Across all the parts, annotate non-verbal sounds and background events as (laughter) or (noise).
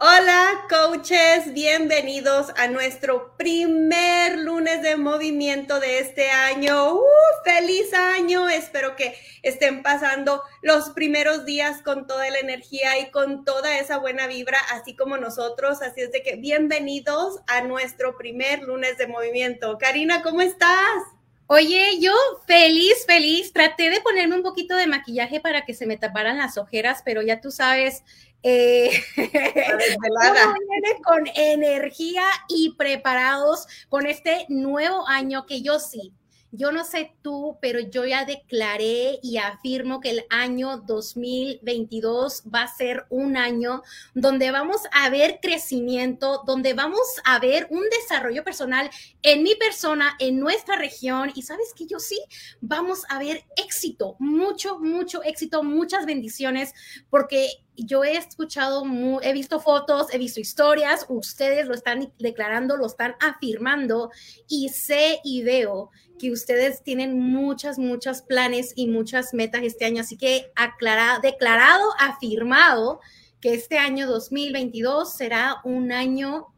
Hola, coaches, bienvenidos a nuestro primer lunes de movimiento de este año. ¡Uh! ¡Feliz año! Espero que estén pasando los primeros días con toda la energía y con toda esa buena vibra, así como nosotros. Así es de que bienvenidos a nuestro primer lunes de movimiento. Karina, ¿cómo estás? Oye, yo feliz, feliz. Traté de ponerme un poquito de maquillaje para que se me taparan las ojeras, pero ya tú sabes, eh, (laughs) con energía y preparados con este nuevo año que yo sí yo no sé tú, pero yo ya declaré y afirmo que el año 2022 va a ser un año donde vamos a ver crecimiento, donde vamos a ver un desarrollo personal en mi persona, en nuestra región. Y sabes que yo sí, vamos a ver éxito, mucho, mucho éxito, muchas bendiciones, porque yo he escuchado, he visto fotos, he visto historias, ustedes lo están declarando, lo están afirmando y sé y veo que ustedes tienen muchas, muchos planes y muchas metas este año. Así que aclarado, declarado, afirmado que este año 2022 será un año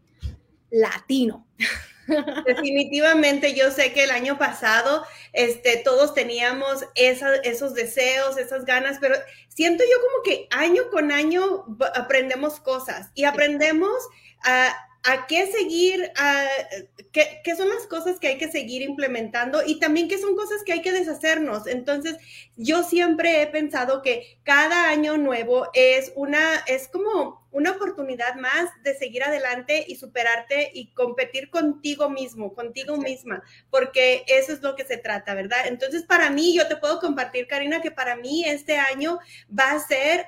latino. (laughs) Definitivamente, yo sé que el año pasado este, todos teníamos esos deseos, esas ganas, pero siento yo como que año con año aprendemos cosas y aprendemos a a qué seguir, a, qué, qué, son las cosas que hay que seguir implementando y también qué son cosas que hay que deshacernos. Entonces, yo siempre he pensado que cada año nuevo es una, es como una oportunidad más de seguir adelante y superarte y competir contigo mismo, contigo misma, porque eso es lo que se trata, ¿verdad? Entonces, para mí, yo te puedo compartir, Karina, que para mí este año va a ser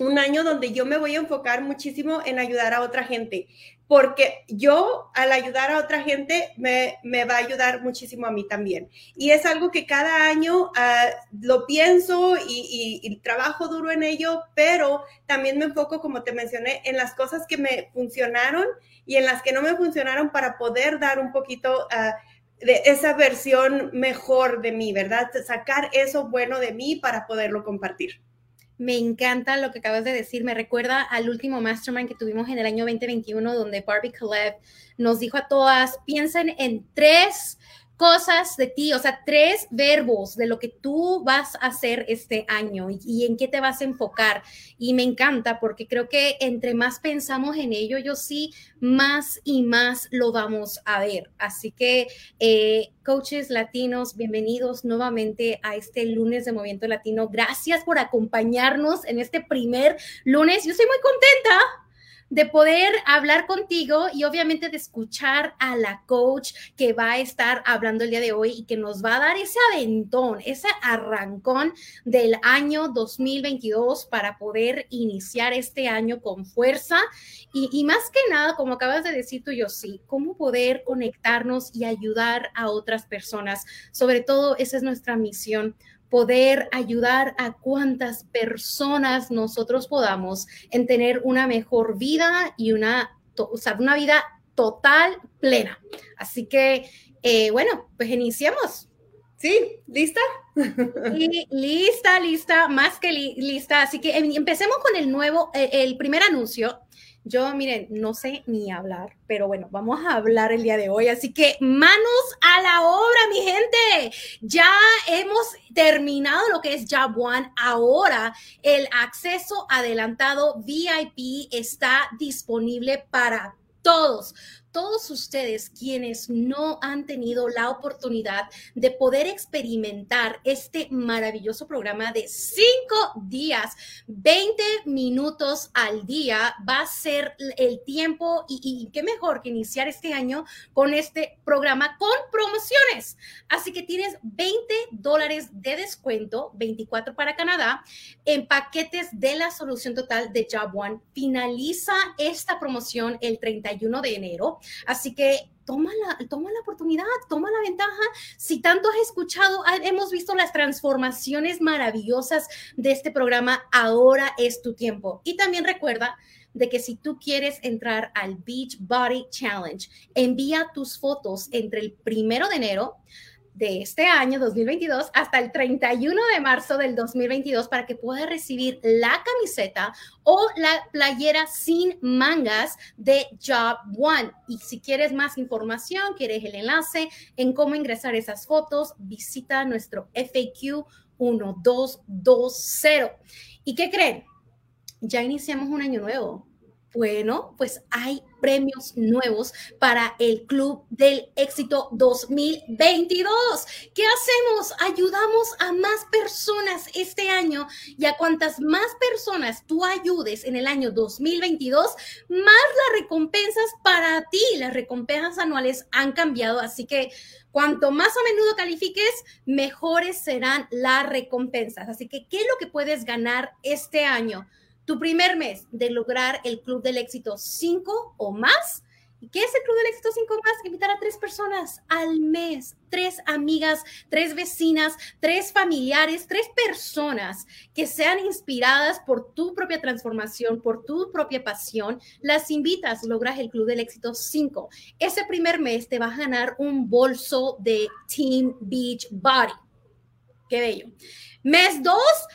un año donde yo me voy a enfocar muchísimo en ayudar a otra gente, porque yo al ayudar a otra gente me, va a ayudar muchísimo a mí también. Y es algo que cada año ah, lo pienso y, y, trabajo duro en ello, pero también me enfoco, como te mencioné, en las cosas que me funcionaron y en las que no me funcionaron para poder dar un poquito... Uh, de esa versión mejor de mí, ¿verdad? Sacar eso bueno de mí para poderlo compartir. Me encanta lo que acabas de decir. Me recuerda al último mastermind que tuvimos en el año 2021, donde Barbie Caleb nos dijo a todas, piensen en tres cosas de ti, o sea, tres verbos de lo que tú vas a hacer este año y, en qué te vas a enfocar. Y me encanta porque creo que entre más pensamos en ello, yo sí, más y más lo vamos a ver. Así que, eh, coaches latinos, bienvenidos nuevamente a este lunes de Movimiento Latino. Gracias por acompañarnos en este primer lunes. Yo estoy muy contenta de poder hablar contigo y obviamente de escuchar a la coach que va a estar hablando el día de hoy y que nos va a dar ese aventón, ese arrancón del año 2022 para poder iniciar este año con fuerza y, y más que nada, como acabas de decir tú, yo sí, cómo poder conectarnos y ayudar a otras personas. Sobre todo, esa es nuestra misión poder ayudar a cuantas personas nosotros podamos en tener una mejor vida y una, o sea, una vida total, plena. Así que, eh, bueno, pues iniciemos. Sí, ¿lista? (laughs) Y lista, lista, más que lista. Así que em, empecemos con el nuevo, eh, el primer anuncio yo, miren, no sé ni hablar, pero bueno, vamos a hablar el día de hoy. Así que manos a la obra, mi gente. Ya hemos terminado lo que es Job One. Ahora el acceso adelantado VIP está disponible para todos todos ustedes quienes no han tenido la oportunidad de poder experimentar este maravilloso programa de cinco días, 20 minutos al día, va a ser el tiempo y, qué mejor que iniciar este año con este programa con promociones. Así que tienes 20 dólares de descuento, 24 para Canadá, en paquetes de la solución total de Job One. Finaliza esta promoción el 31 de enero. Así que toma la, toma la oportunidad, toma la ventaja. Si tanto has escuchado, hemos visto las transformaciones maravillosas de este programa, ahora es tu tiempo. Y también recuerda de que si tú quieres entrar al Beach Body Challenge, envía tus fotos entre el primero de enero de este año 2022 hasta el 31 de marzo del 2022 para que puedas recibir la camiseta o la playera sin mangas de Job One. Y si quieres más información, quieres el enlace en cómo ingresar esas fotos, visita nuestro FAQ 1220. ¿Y qué creen? Ya iniciamos un año nuevo bueno, pues hay premios nuevos para el Club del Éxito 2022. ¿Qué hacemos? Ayudamos a más personas este año y a cuantas más personas tú ayudes en el año 2022, más las recompensas para ti. Las recompensas anuales han cambiado, así que cuanto más a menudo califiques, mejores serán las recompensas. Así que, ¿qué es lo que puedes ganar este año? Tu primer mes de lograr el Club del Éxito 5 o más. ¿Y qué es el Club del Éxito 5 más? Invitar a tres personas al mes, tres amigas, tres vecinas, tres familiares, tres personas que sean inspiradas por tu propia transformación, por tu propia pasión. Las invitas, logras el Club del Éxito 5. Ese primer mes te vas a ganar un bolso de Team Beach Body. Qué bello. Mes 2,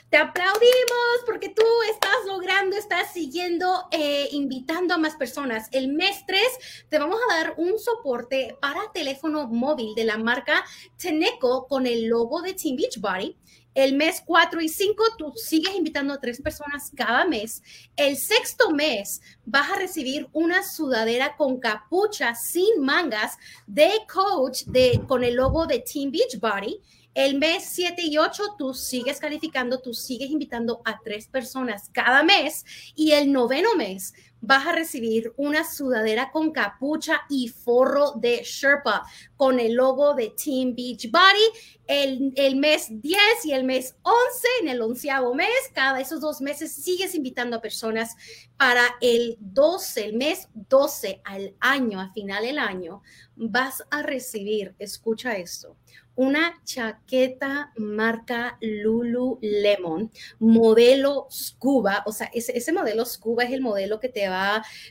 te aplaudimos porque tú estás logrando, estás siguiendo, eh, invitando a más personas. El mes 3, te vamos a dar un soporte para teléfono móvil de la marca Teneco con el logo de Team Beachbody. El mes 4 y 5, tú sigues invitando a tres personas cada mes. El sexto mes, vas a recibir una sudadera con capucha sin mangas de coach de, con el logo de Team Beachbody. El mes 7 y 8 tú sigues calificando, tú sigues invitando a tres personas cada mes y el noveno mes vas a recibir una sudadera con capucha y forro de Sherpa con el logo de Team Beach Body. El, el, mes 10 y el mes 11, en el onceavo mes, cada esos dos meses sigues invitando a personas para el 12, el mes 12 al año, a final del año, vas a recibir, escucha esto, una chaqueta marca Lululemon, modelo Scuba, o sea, ese, ese, modelo Scuba es el modelo que te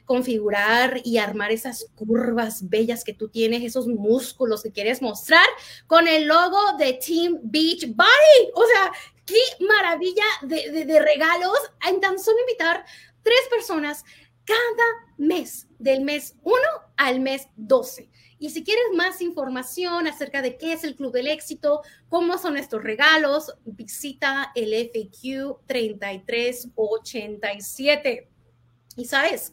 configurar y armar esas curvas bellas que tú tienes, esos músculos que quieres mostrar con el logo de Team Beach Body. O sea, qué maravilla de, de, regalos en tan solo invitar tres personas cada mes, del mes 1 al mes 12. Y si quieres más información acerca de qué es el Club del Éxito, cómo son estos regalos, visita el FAQ 3387. Y sabes,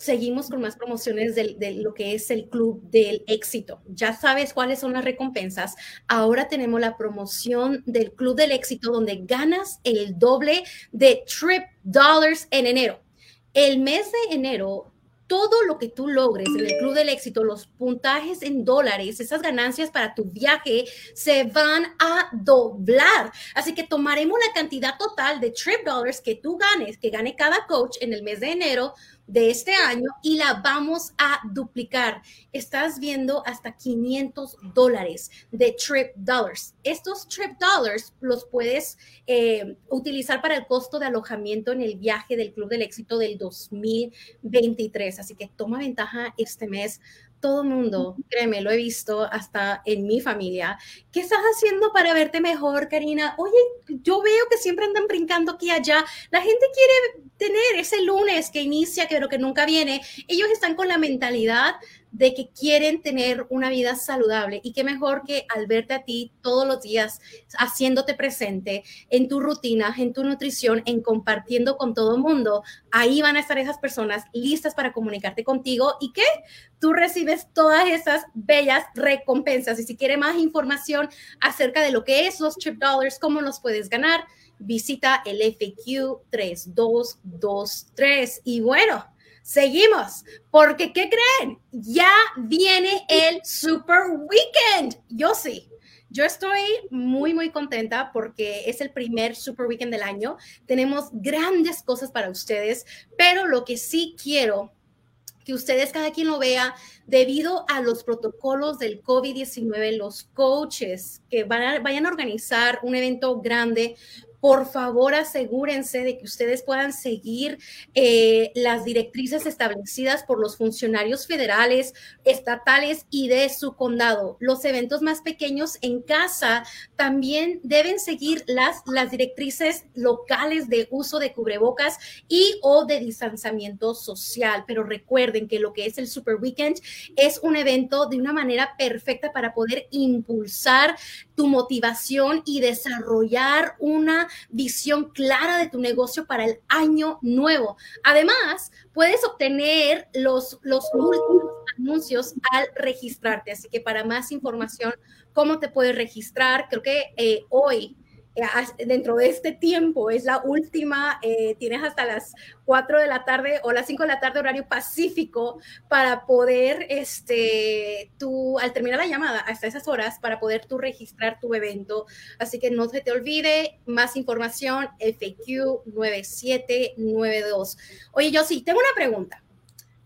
seguimos con más promociones de, lo que es el Club del Éxito. Ya sabes cuáles son las recompensas. Ahora tenemos la promoción del Club del Éxito donde ganas el doble de Trip Dollars en enero. El mes de enero todo lo que tú logres en el Club del Éxito, los puntajes en dólares, esas ganancias para tu viaje se van a doblar. Así que tomaremos la cantidad total de trip dollars que tú ganes, que gane cada coach en el mes de enero, de este año y la vamos a duplicar. Estás viendo hasta 500 dólares de trip dollars. Estos trip dollars los puedes eh, utilizar para el costo de alojamiento en el viaje del Club del Éxito del 2023. Así que toma ventaja este mes todo mundo, créeme, lo he visto hasta en mi familia. ¿Qué estás haciendo para verte mejor, Karina? Oye, yo veo que siempre andan brincando aquí y allá. La gente quiere tener ese lunes que inicia, pero que nunca viene. Ellos están con la mentalidad de que quieren tener una vida saludable y qué mejor que al verte a ti todos los días haciéndote presente en tu rutina, en tu nutrición, en compartiendo con todo el mundo, ahí van a estar esas personas listas para comunicarte contigo y que tú recibes todas esas bellas recompensas. Y si quiere más información acerca de lo que es los chip dollars, cómo los puedes ganar, visita el FAQ 3223. Y bueno, Seguimos, porque ¿qué creen? Ya viene el Super Weekend. Yo sí. Yo estoy muy, muy contenta porque es el primer Super Weekend del año. Tenemos grandes cosas para ustedes, pero lo que sí quiero que ustedes cada quien lo vea, debido a los protocolos del COVID-19, los coaches que van a, vayan a organizar un evento grande por favor asegúrense de que ustedes puedan seguir eh, las directrices establecidas por los funcionarios federales, estatales y de su condado. Los eventos más pequeños en casa también deben seguir las, las directrices locales de uso de cubrebocas y o de distanciamiento social. Pero recuerden que lo que es el Super Weekend es un evento de una manera perfecta para poder impulsar tu motivación y desarrollar una visión clara de tu negocio para el año nuevo. Además, puedes obtener los, los últimos anuncios al registrarte. Así que para más información, cómo te puedes registrar, creo que eh, hoy dentro de este tiempo, es la última, eh, tienes hasta las 4 de la tarde o las 5 de la tarde horario pacífico para poder, este, tú, al terminar la llamada, hasta esas horas, para poder tú registrar tu evento. Así que no se te olvide, más información, FAQ 9792. Oye, yo sí, tengo una pregunta.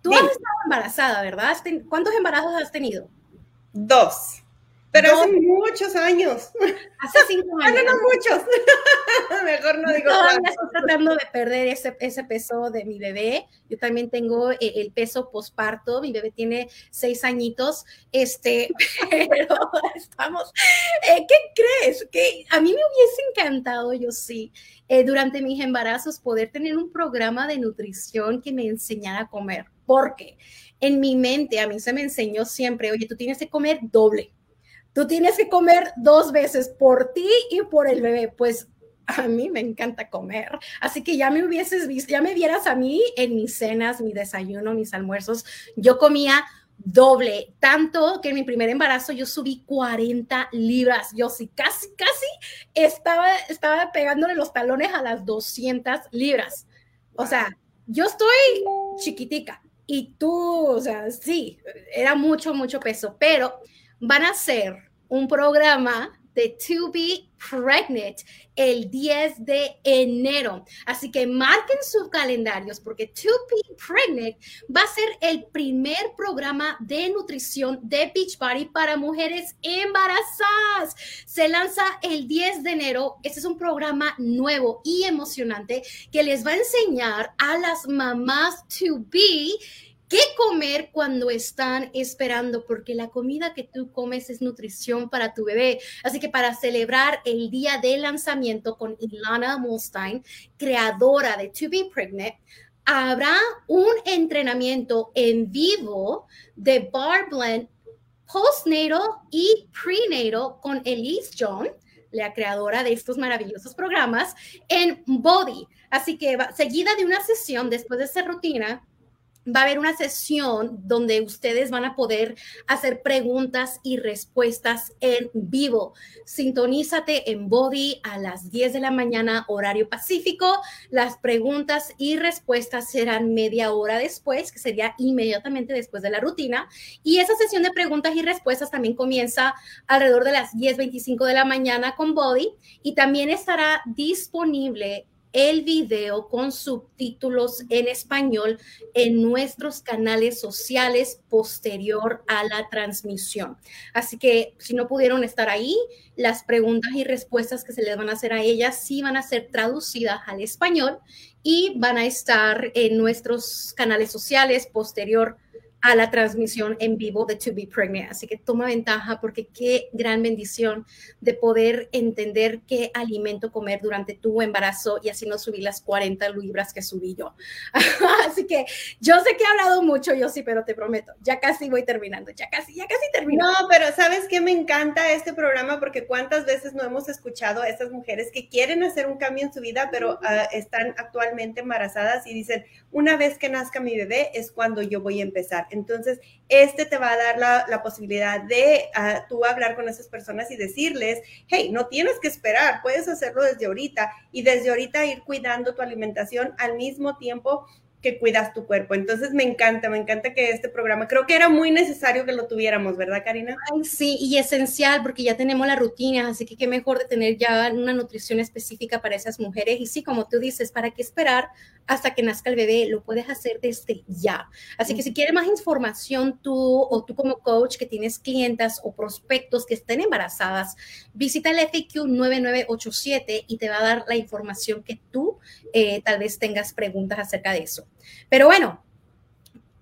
Tú has estado embarazada, ¿verdad? ¿Cuántos embarazos has tenido? Dos. Pero hace muchos años. Hace cinco años. (laughs) no, no muchos. (laughs) Mejor no digo. Todavía estoy tratando de perder ese, ese peso de mi bebé. Yo también tengo el, el peso posparto. Mi bebé tiene seis añitos. Este, (laughs) pero estamos. Eh, ¿Qué crees? Que a mí me hubiese encantado, yo sí, eh, durante mis embarazos poder tener un programa de nutrición que me enseñara a comer. Porque en mi mente a mí se me enseñó siempre, oye, tú tienes que comer doble Tú tienes que comer dos veces por ti y por el bebé. Pues a mí me encanta comer. Así que ya me hubieses visto, ya me vieras a mí en mis cenas, mi desayuno, mis almuerzos. Yo comía doble, tanto que en mi primer embarazo yo subí 40 libras. Yo sí, casi, casi estaba, estaba pegándole los talones a las 200 libras. O sea, yo estoy chiquitica y tú, o sea, sí, era mucho, mucho peso, pero van a hacer un programa de To Be Pregnant el 10 de enero. Así que marquen sus calendarios porque To Be Pregnant va a ser el primer programa de nutrición de Beachbody para mujeres embarazadas. Se lanza el 10 de enero. Este es un programa nuevo y emocionante que les va a enseñar a las mamás to be qué comer cuando están esperando, porque la comida que tú comes es nutrición para tu bebé. Así que para celebrar el día de lanzamiento con Ilana Molstein, creadora de To Be Pregnant, habrá un entrenamiento en vivo de Bar Blend postnatal y prenatal con Elise John, la creadora de estos maravillosos programas, en Body. Así que seguida de una sesión después de esa rutina, va a haber una sesión donde ustedes van a poder hacer preguntas y respuestas en vivo. Sintonízate en Body a las 10 de la mañana, horario pacífico. Las preguntas y respuestas serán media hora después, que sería inmediatamente después de la rutina. Y esa sesión de preguntas y respuestas también comienza alrededor de las 10.25 de la mañana con Body y también estará disponible el video con subtítulos en español en nuestros canales sociales posterior a la transmisión. Así que si no pudieron estar ahí, las preguntas y respuestas que se les van a hacer a ellas sí van a ser traducidas al español y van a estar en nuestros canales sociales posterior a la transmisión en vivo de To Be Pregnant. Así que toma ventaja porque qué gran bendición de poder entender qué alimento comer durante tu embarazo y así no subir las 40 libras que subí yo. (laughs) así que yo sé que he hablado mucho, yo sí, pero te prometo, ya casi voy terminando, ya casi, ya casi termino. No, pero sabes que me encanta este programa porque cuántas veces no hemos escuchado a estas mujeres que quieren hacer un cambio en su vida, pero uh, están actualmente embarazadas y dicen, una vez que nazca mi bebé es cuando yo voy a empezar. Entonces, este te va a dar la, posibilidad de uh, tú hablar con esas personas y decirles, hey, no tienes que esperar, puedes hacerlo desde ahorita y desde ahorita ir cuidando tu alimentación al mismo tiempo que cuidas tu cuerpo. Entonces me encanta, me encanta que este programa, creo que era muy necesario que lo tuviéramos, ¿verdad, Karina? Ay, sí, y esencial porque ya tenemos la rutina, así que qué mejor de tener ya una nutrición específica para esas mujeres. Y sí, como tú dices, ¿para qué esperar hasta que nazca el bebé, lo puedes hacer desde ya. Así que si quieres más información tú o tú como coach que tienes clientas o prospectos que estén embarazadas, visita el FAQ 9987 y te va a dar la información que tú eh, tal vez tengas preguntas acerca de eso. Pero bueno,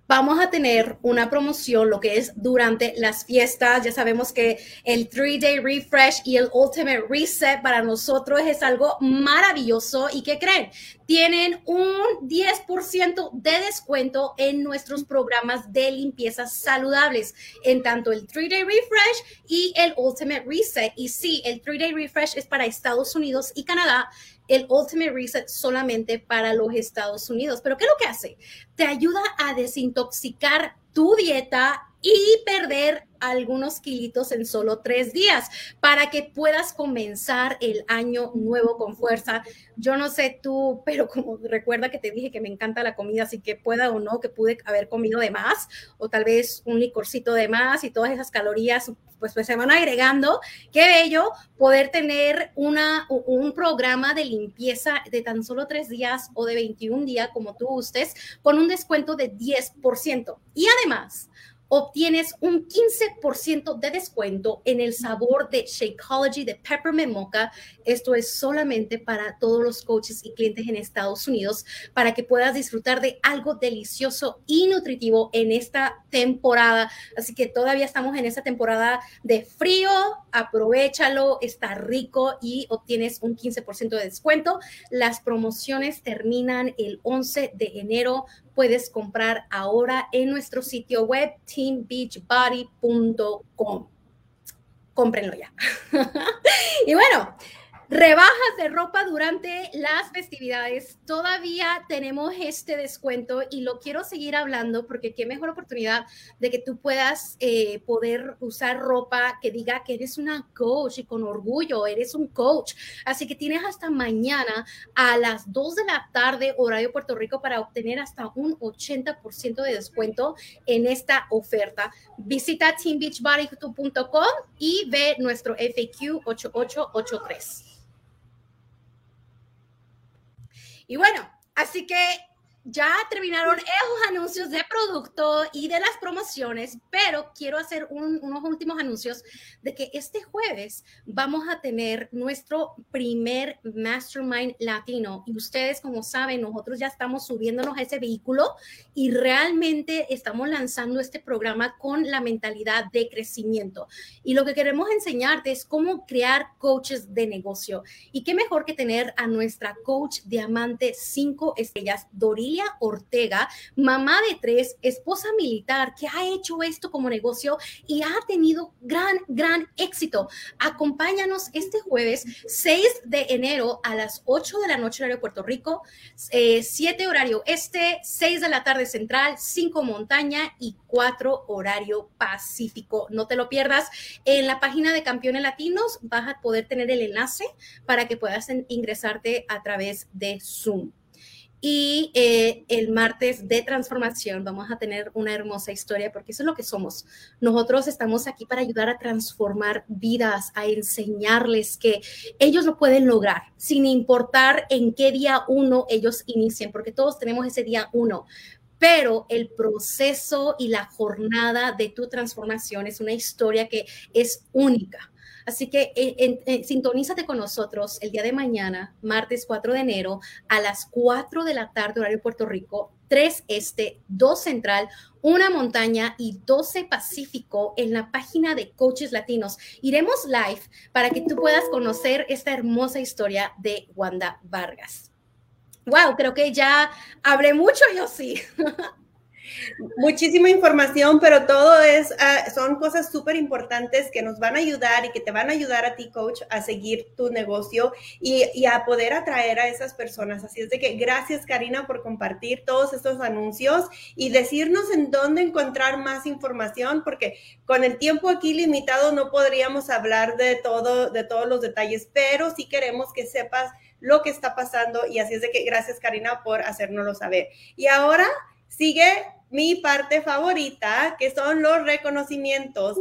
vamos a tener una promoción, lo que es durante las fiestas. Ya sabemos que el 3-Day Refresh y el Ultimate Reset para nosotros es algo maravilloso. ¿Y qué creen? Tienen un 10% de descuento en nuestros programas de limpieza saludables, en tanto el 3-Day Refresh y el Ultimate Reset. Y sí, el 3-Day Refresh es para Estados Unidos y Canadá el Ultimate Reset solamente para los Estados Unidos. Pero ¿qué es lo que hace? Te ayuda a desintoxicar tu dieta y perder algunos kilitos en solo tres días para que puedas comenzar el año nuevo con fuerza. Yo no sé tú, pero como recuerda que te dije que me encanta la comida, así que pueda o no, que pude haber comido de más o tal vez un licorcito de más y todas esas calorías pues, pues se van agregando. Qué bello poder tener una, un programa de limpieza de tan solo tres días o de 21 días, como tú gustes, con un descuento de 10%. Y además, obtienes un 15% de descuento en el sabor de Shakeology de Peppermint Mocha. Esto es solamente para todos los coaches y clientes en Estados Unidos para que puedas disfrutar de algo delicioso y nutritivo en esta temporada. Así que todavía estamos en esta temporada de frío. Aprovechalo, está rico y obtienes un 15% de descuento. Las promociones terminan el 11 de enero puedes comprar ahora en nuestro sitio web teambeachbody.com. Cómprenlo ya. (laughs) y bueno, Rebajas de ropa durante las festividades. Todavía tenemos este descuento y lo quiero seguir hablando porque qué mejor oportunidad de que tú puedas eh, poder usar ropa que diga que eres una coach y con orgullo, eres un coach. Así que tienes hasta mañana a las 2 de la tarde, horario Puerto Rico, para obtener hasta un 80% de descuento en esta oferta. Visita teambeachbody.com y ve nuestro FAQ 8883. Y bueno, así que ya terminaron esos anuncios de producto y de las promociones, pero quiero hacer unos últimos anuncios de que este jueves vamos a tener nuestro primer Mastermind Latino. Y ustedes, como saben, nosotros ya estamos subiéndonos a ese vehículo y realmente estamos lanzando este programa con la mentalidad de crecimiento. Y lo que queremos enseñarte es cómo crear coaches de negocio. Y qué mejor que tener a nuestra coach diamante 5 estrellas, Doril Ortega, mamá de tres, esposa militar, que ha hecho esto como negocio y ha tenido gran, gran éxito. Acompáñanos este jueves 6 de enero a las 8 de la noche horario Puerto Rico, 7 eh, horario este, 6 de la tarde central, 5 montaña y 4 horario pacífico. No te lo pierdas. En la página de Campeones Latinos vas a poder tener el enlace para que puedas ingresarte a través de Zoom. Y eh, el martes de transformación vamos a tener una hermosa historia porque eso es lo que somos. Nosotros estamos aquí para ayudar a transformar vidas, a enseñarles que ellos lo pueden lograr sin importar en qué día uno ellos inicien, porque todos tenemos ese día uno. Pero el proceso y la jornada de tu transformación es una historia que es única Así que eh, sintonízate con nosotros el día de mañana, martes 4 de enero, a las 4 de la tarde, horario Puerto Rico, 3 Este, 2 Central, una montaña y 12 Pacífico en la página de Coaches Latinos. Iremos live para que tú puedas conocer esta hermosa historia de Wanda Vargas. Wow, creo que ya hablé mucho, yo sí. (laughs) Muchísima información, pero todo es, ah, son cosas súper importantes que nos van a ayudar y que te van a ayudar a ti, coach, a seguir tu negocio y, a poder atraer a esas personas. Así es de que gracias, Karina, por compartir todos estos anuncios y decirnos en dónde encontrar más información, porque con el tiempo aquí limitado no podríamos hablar de todo, de todos los detalles, pero sí queremos que sepas lo que está pasando y así es de que gracias, Karina, por hacérnoslo saber. Y ahora sigue mi parte favorita, que son los reconocimientos.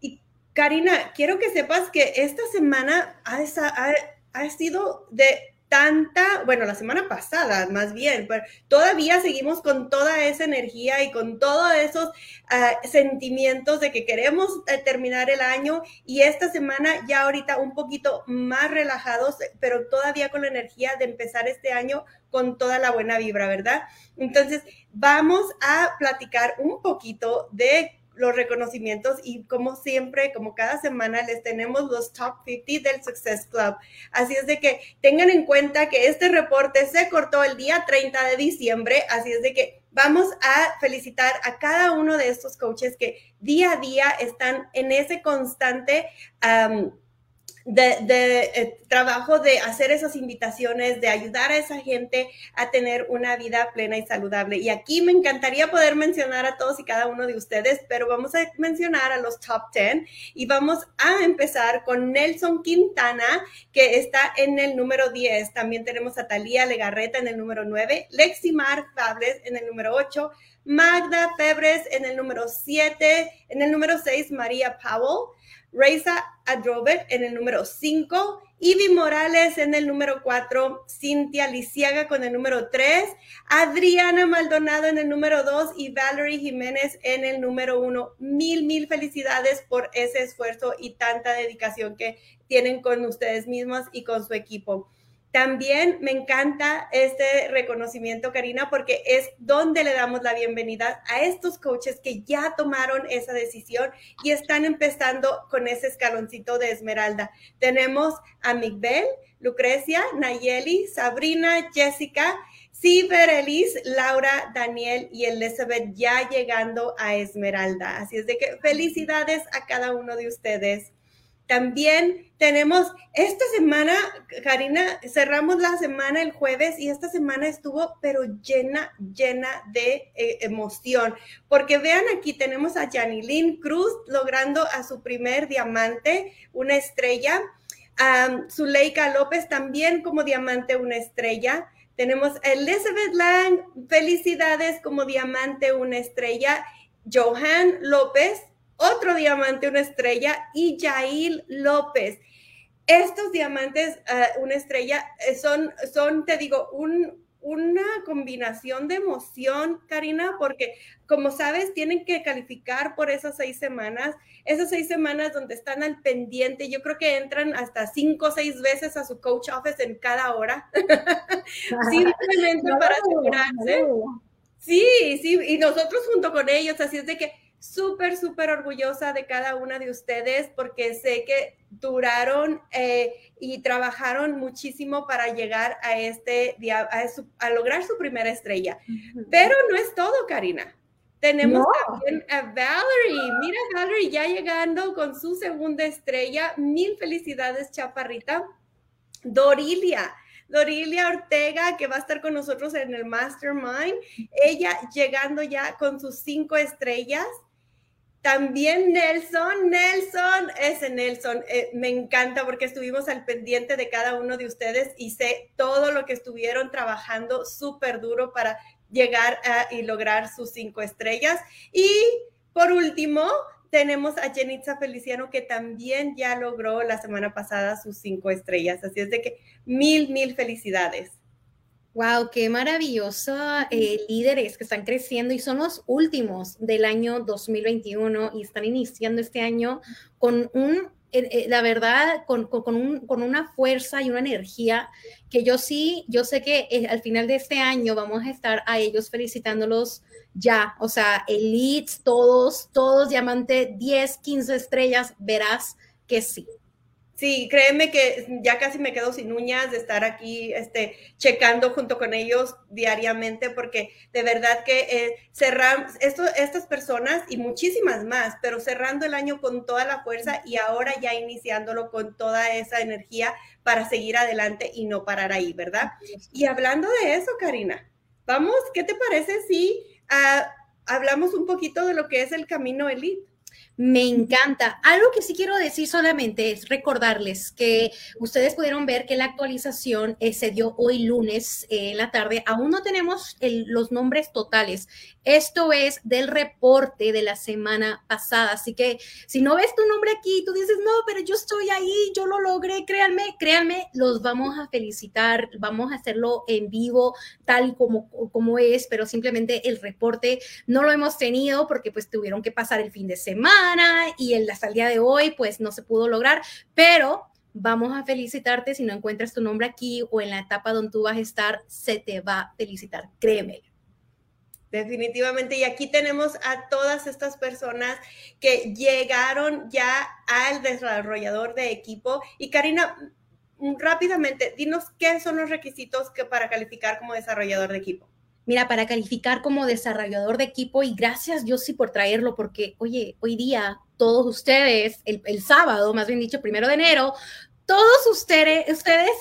Y, Karina, quiero que sepas que esta semana ha, ha, ha sido de tanta, bueno, la semana pasada más bien, pero todavía seguimos con toda esa energía y con todos esos ah, sentimientos de que queremos eh, terminar el año y esta semana ya ahorita un poquito más relajados, pero todavía con la energía de empezar este año con toda la buena vibra, ¿verdad? Entonces, vamos a platicar un poquito de los reconocimientos y como siempre, como cada semana, les tenemos los top 50 del Success Club. Así es de que tengan en cuenta que este reporte se cortó el día 30 de diciembre, así es de que vamos a felicitar a cada uno de estos coaches que día a día están en ese constante de, eh, trabajo de hacer esas invitaciones, de ayudar a esa gente a tener una vida plena y saludable. Y aquí me encantaría poder mencionar a todos y cada uno de ustedes, pero vamos a mencionar a los top 10 y vamos a empezar con Nelson Quintana, que está en el número 10. También tenemos a Talía Legarreta en el número 9, Leximar Fables en el número 8, Magda Febres en el número 7, en el número 6, María Powell. Reisa Adrobet en el número 5, Ivy Morales en el número 4, Cintia Lisiaga con el número 3, Adriana Maldonado en el número 2 y Valerie Jiménez en el número 1. Mil, mil felicidades por ese esfuerzo y tanta dedicación que tienen con ustedes mismos y con su equipo. También me encanta este reconocimiento, Karina, porque es donde le damos la bienvenida a estos coaches que ya tomaron esa decisión y están empezando con ese escaloncito de esmeralda. Tenemos a Miguel, Lucrecia, Nayeli, Sabrina, Jessica, Ciber, Elis, Laura, Daniel y Elizabeth ya llegando a Esmeralda. Así es de que felicidades a cada uno de ustedes. También tenemos esta semana, Karina, cerramos la semana el jueves y esta semana estuvo pero llena, llena de eh, emoción. Porque vean aquí, tenemos a Janilyn Cruz logrando a su primer diamante, una estrella. Um, Zuleika López también como diamante, una estrella. Tenemos a Elizabeth Lang, felicidades como diamante, una estrella. Johan López, otro diamante, una estrella, y Yail López. Estos diamantes, eh, una estrella, eh, son, son, te digo, un, una combinación de emoción, Karina, porque como sabes, tienen que calificar por esas seis semanas, esas seis semanas donde están al pendiente, yo creo que entran hasta cinco o seis veces a su coach office en cada hora, (laughs) simplemente (laughs) para asegurarse. Sí, sí, y nosotros junto con ellos, así es de que súper, súper orgullosa de cada una de ustedes porque sé que duraron eh, y trabajaron muchísimo para llegar a este día, a, lograr su primera estrella. Pero no es todo, Karina. Tenemos también a Valerie. Mira, Valerie ya llegando con su segunda estrella. Mil felicidades, Chaparrita. Dorilia. Dorilia Ortega, que va a estar con nosotros en el Mastermind. Ella llegando ya con sus cinco estrellas. También Nelson, Nelson, ese Nelson, eh, me encanta porque estuvimos al pendiente de cada uno de ustedes y sé todo lo que estuvieron trabajando súper duro para llegar a, y lograr sus cinco estrellas. Y por último, tenemos a Jenitza Feliciano que también ya logró la semana pasada sus cinco estrellas. Así es de que mil, mil felicidades. Wow, qué maravilloso eh, líderes que están creciendo y son los últimos del año 2021 y están iniciando este año con un, eh, eh, la verdad, con, un, con, una fuerza y una energía que yo sí, yo sé que al final de este año vamos a estar a ellos felicitándolos ya, o sea, elites, todos, todos diamante 10, 15 estrellas, verás que sí. Sí, créeme que ya casi me quedo sin uñas de estar aquí este, checando junto con ellos diariamente, porque de verdad que eh, cerramos, esto, estas personas y muchísimas más, pero cerrando el año con toda la fuerza y ahora ya iniciándolo con toda esa energía para seguir adelante y no parar ahí, ¿verdad? Y hablando de eso, Karina, vamos, ¿qué te parece si ah, hablamos un poquito de lo que es el camino elite? Me encanta. Algo que sí quiero decir solamente es recordarles que ustedes pudieron ver que la actualización eh, se dio hoy lunes eh, en la tarde. Aún no tenemos los nombres totales. Esto es del reporte de la semana pasada. Así que si no ves tu nombre aquí, tú dices, no, pero yo estoy ahí, yo lo logré, créanme, créanme, los vamos a felicitar, vamos a hacerlo en vivo, tal como, como es, pero simplemente el reporte no lo hemos tenido porque pues tuvieron que pasar el fin de semana y el, hasta el día de hoy pues no se pudo lograr, pero vamos a felicitarte si no encuentras tu nombre aquí o en la etapa donde tú vas a estar, se te va a felicitar, créeme. Definitivamente. Y aquí tenemos a todas estas personas que llegaron ya al desarrollador de equipo. Y Karina, mm, rápidamente, dinos qué son los requisitos que para calificar como desarrollador de equipo. Mira, para calificar como desarrollador de equipo, y gracias yo sí por traerlo, porque, oye, hoy día todos ustedes, el, el sábado, más bien dicho, primero de enero, todos ustedes,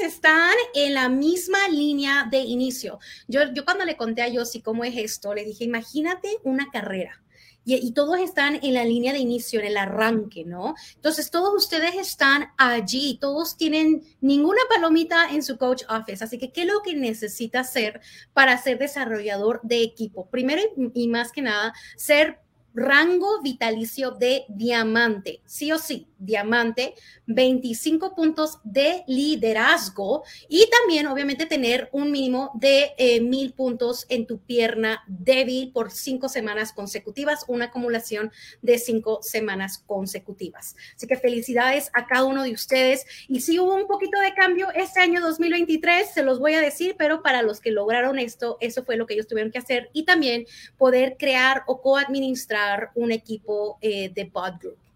están en la misma línea de inicio. Yo, yo cuando le conté a Yossi cómo es esto, le dije, imagínate una carrera. Y, y, todos están en la línea de inicio, en el arranque, ¿no? Entonces, todos ustedes están allí, todos tienen ninguna palomita en su coach office. Así que, ¿qué es lo que necesita hacer para ser desarrollador de equipo? Primero y más que nada, ser rango vitalicio de diamante, sí o sí, diamante, 25 puntos de liderazgo y también obviamente tener un mínimo de eh, mil puntos en tu pierna débil por cinco semanas consecutivas, una acumulación de cinco semanas consecutivas. Así que felicidades a cada uno de ustedes y si hubo un poquito de cambio este año 2023, se los voy a decir, pero para los que lograron esto, eso fue lo que ellos tuvieron que hacer y también poder crear o coadministrar un equipo eh, de bot group.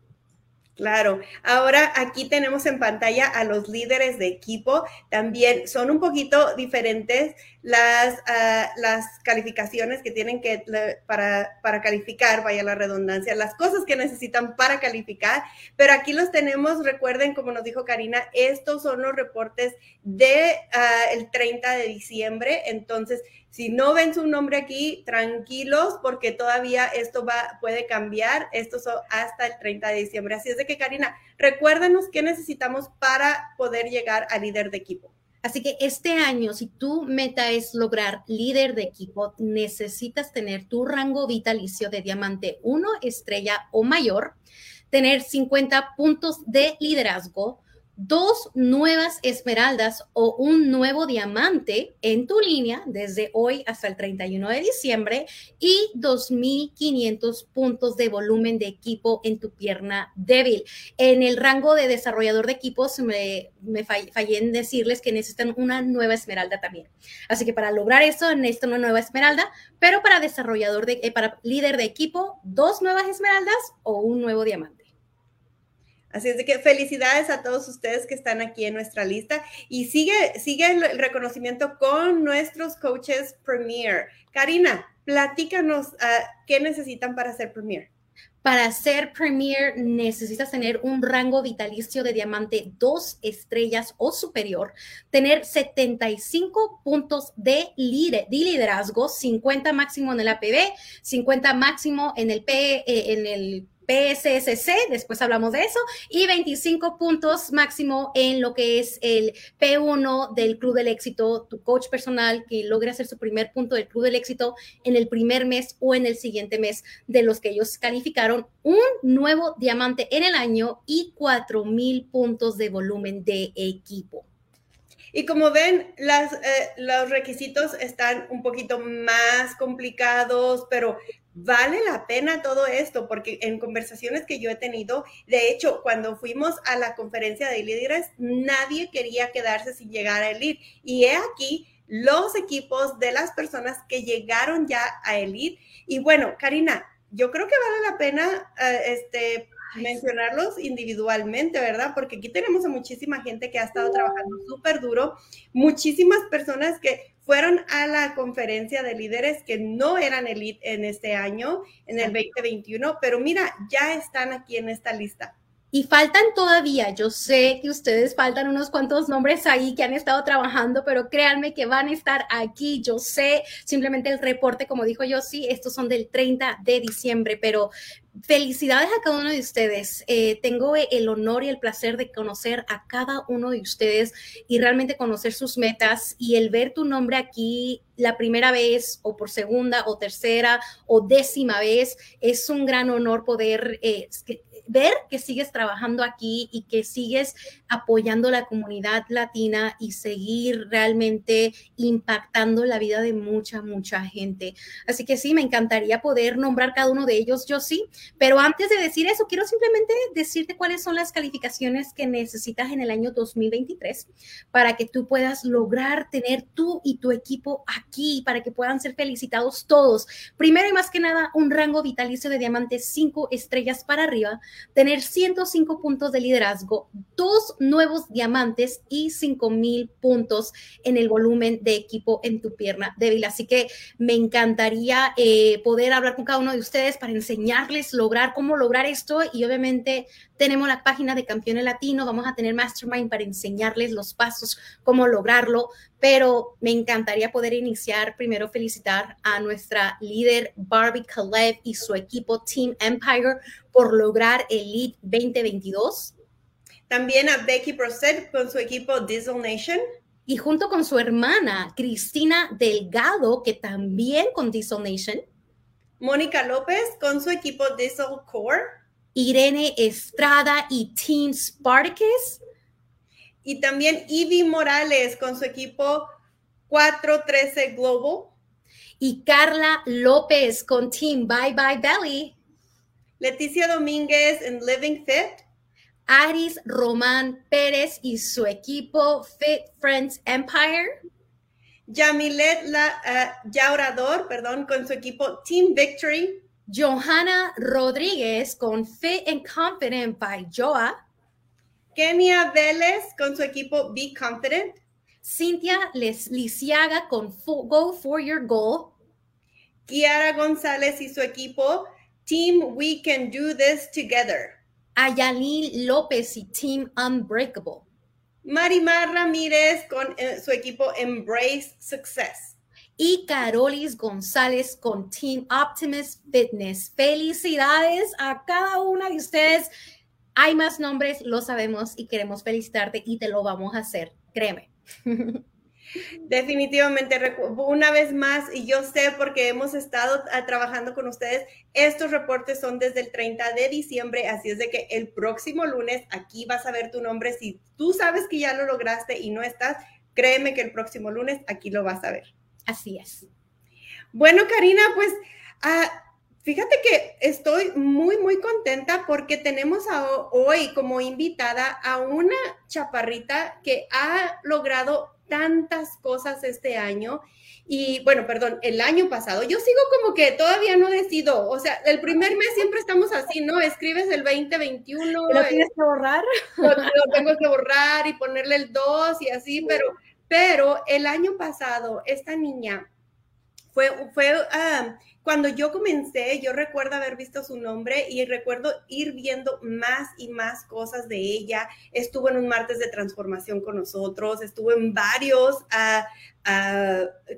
Claro, ahora aquí tenemos en pantalla a los líderes de equipo. También son un poquito diferentes las, ah, las calificaciones que tienen que para, para, calificar, vaya la redundancia, las cosas que necesitan para calificar. Pero aquí los tenemos, recuerden, como nos dijo Karina, estos son los reportes de ah, el 30 de diciembre. Entonces, si no ven su nombre aquí, tranquilos, porque todavía esto va, puede cambiar. Esto es hasta el 30 de diciembre. Así es de que, Karina, recuérdanos qué necesitamos para poder llegar a líder de equipo. Así que este año, si tu meta es lograr líder de equipo, necesitas tener tu rango vitalicio de diamante 1 estrella o mayor, tener 50 puntos de liderazgo, dos nuevas esmeraldas o un nuevo diamante en tu línea desde hoy hasta el 31 de diciembre y 2.500 puntos de volumen de equipo en tu pierna débil. En el rango de desarrollador de equipos me, me fallé en decirles que necesitan una nueva esmeralda también. Así que para lograr eso necesitan una nueva esmeralda, pero para desarrollador de, eh, para líder de equipo, dos nuevas esmeraldas o un nuevo diamante. Así es de que felicidades a todos ustedes que están aquí en nuestra lista y sigue, sigue el reconocimiento con nuestros coaches Premier. Karina, platícanos uh, qué necesitan para ser Premier. Para ser Premier necesitas tener un rango vitalicio de diamante dos estrellas o superior, tener 75 puntos de, liderazgo, 50 máximo en el APB, 50 máximo en el, P, eh, en el PSSC, después hablamos de eso, y 25 puntos máximo en lo que es el P1 del Club del Éxito, tu coach personal que logre hacer su primer punto del Club del Éxito en el primer mes o en el siguiente mes de los que ellos calificaron, un nuevo diamante en el año y 4 mil puntos de volumen de equipo. Y como ven, eh, los requisitos están un poquito más complicados, pero vale la pena todo esto, porque en conversaciones que yo he tenido, de hecho, cuando fuimos a la conferencia de líderes, nadie quería quedarse sin llegar a Elite. Y he aquí los equipos de las personas que llegaron ya a Elite. Y bueno, Karina, yo creo que vale la pena eh, este, mencionarlos individualmente, ¿verdad? Porque aquí tenemos a muchísima gente que ha estado trabajando súper duro, muchísimas personas que fueron a la conferencia de líderes que no eran elite en este año, en el 2021, pero mira, ya están aquí en esta lista. Y faltan todavía, yo sé que ustedes faltan unos cuantos nombres ahí que han estado trabajando, pero créanme que van a estar aquí. Yo sé, simplemente el reporte, como dijo yo, sí, estos son del 30 de diciembre, pero Felicidades a cada uno de ustedes. Eh, tengo el honor y el placer de conocer a cada uno de ustedes y realmente conocer sus metas y el ver tu nombre aquí la primera vez o por segunda o tercera o décima vez es un gran honor poder eh, ver que sigues trabajando aquí y que sigues apoyando la comunidad latina y seguir realmente impactando la vida de mucha, mucha gente. Así que sí, me encantaría poder nombrar cada uno de ellos, yo sí, pero antes de decir eso, quiero simplemente decirte cuáles son las calificaciones que necesitas en el año 2023 para que tú puedas lograr tener tú y tu equipo aquí, para que puedan ser felicitados todos. Primero y más que nada, un rango vitalicio de diamantes 5 estrellas para arriba tener 105 puntos de liderazgo, dos nuevos diamantes y 5 mil puntos en el volumen de equipo en tu pierna débil. Así que me encantaría eh, poder hablar con cada uno de ustedes para enseñarles, lograr cómo lograr esto y obviamente tenemos la página de Campeones Latino, vamos a tener Mastermind para enseñarles los pasos, cómo lograrlo, pero me encantaría poder iniciar primero felicitar a nuestra líder Barbie Kalev y su equipo Team Empire por lograr el Lead 2022. También a Becky Proced con su equipo Diesel Nation. Y junto con su hermana Cristina Delgado, que también con Diesel Nation. Mónica López con su equipo Diesel Core. Irene Estrada y Team Spartacus. Y también Ivy Morales con su equipo 413 Global. Y Carla López con Team Bye Bye Belly. Leticia Domínguez en Living Fit. Aris Román Pérez y su equipo Fit Friends Empire. Yamilet La, uh, Yaurador, perdón, con su equipo Team Victory. Johanna Rodríguez con Fit and Confident by Joa. Kenia Vélez con su equipo Be Confident. Cintia Les Lisiaga con Go For Your Goal. Kiara González y su equipo Team We Can Do This Together. Ayalil López y Team Unbreakable. Marimar Ramírez con eh, su equipo Embrace Success y Carolis González con Team Optimus Fitness. Felicidades a cada una de ustedes. Hay más nombres, lo sabemos y queremos felicitarte y te lo vamos a hacer, créeme. (laughs) Definitivamente, una vez más, y yo sé porque hemos estado ah, trabajando con ustedes, estos reportes son desde el 30 de diciembre, así es de que el próximo lunes aquí vas a ver tu nombre. Si tú sabes que ya lo lograste y no estás, créeme que el próximo lunes aquí lo vas a ver. Así es. Bueno, Karina, pues ah, fíjate que estoy muy, muy contenta porque tenemos hoy como invitada a una chaparrita que ha logrado tantas cosas este año. Y bueno, perdón, el año pasado. Yo sigo como que todavía no decido. O sea, el primer mes siempre estamos así, ¿no? Escribes el 2021. ¿Lo tienes que borrar? Lo, lo tengo que borrar y ponerle el 2 y así, pero pero el año pasado, esta niña fue, fue ah, cuando yo comencé, yo recuerdo haber visto su nombre y recuerdo ir viendo más y más cosas de ella. Estuvo en un martes de transformación con nosotros, estuvo en varios, uh,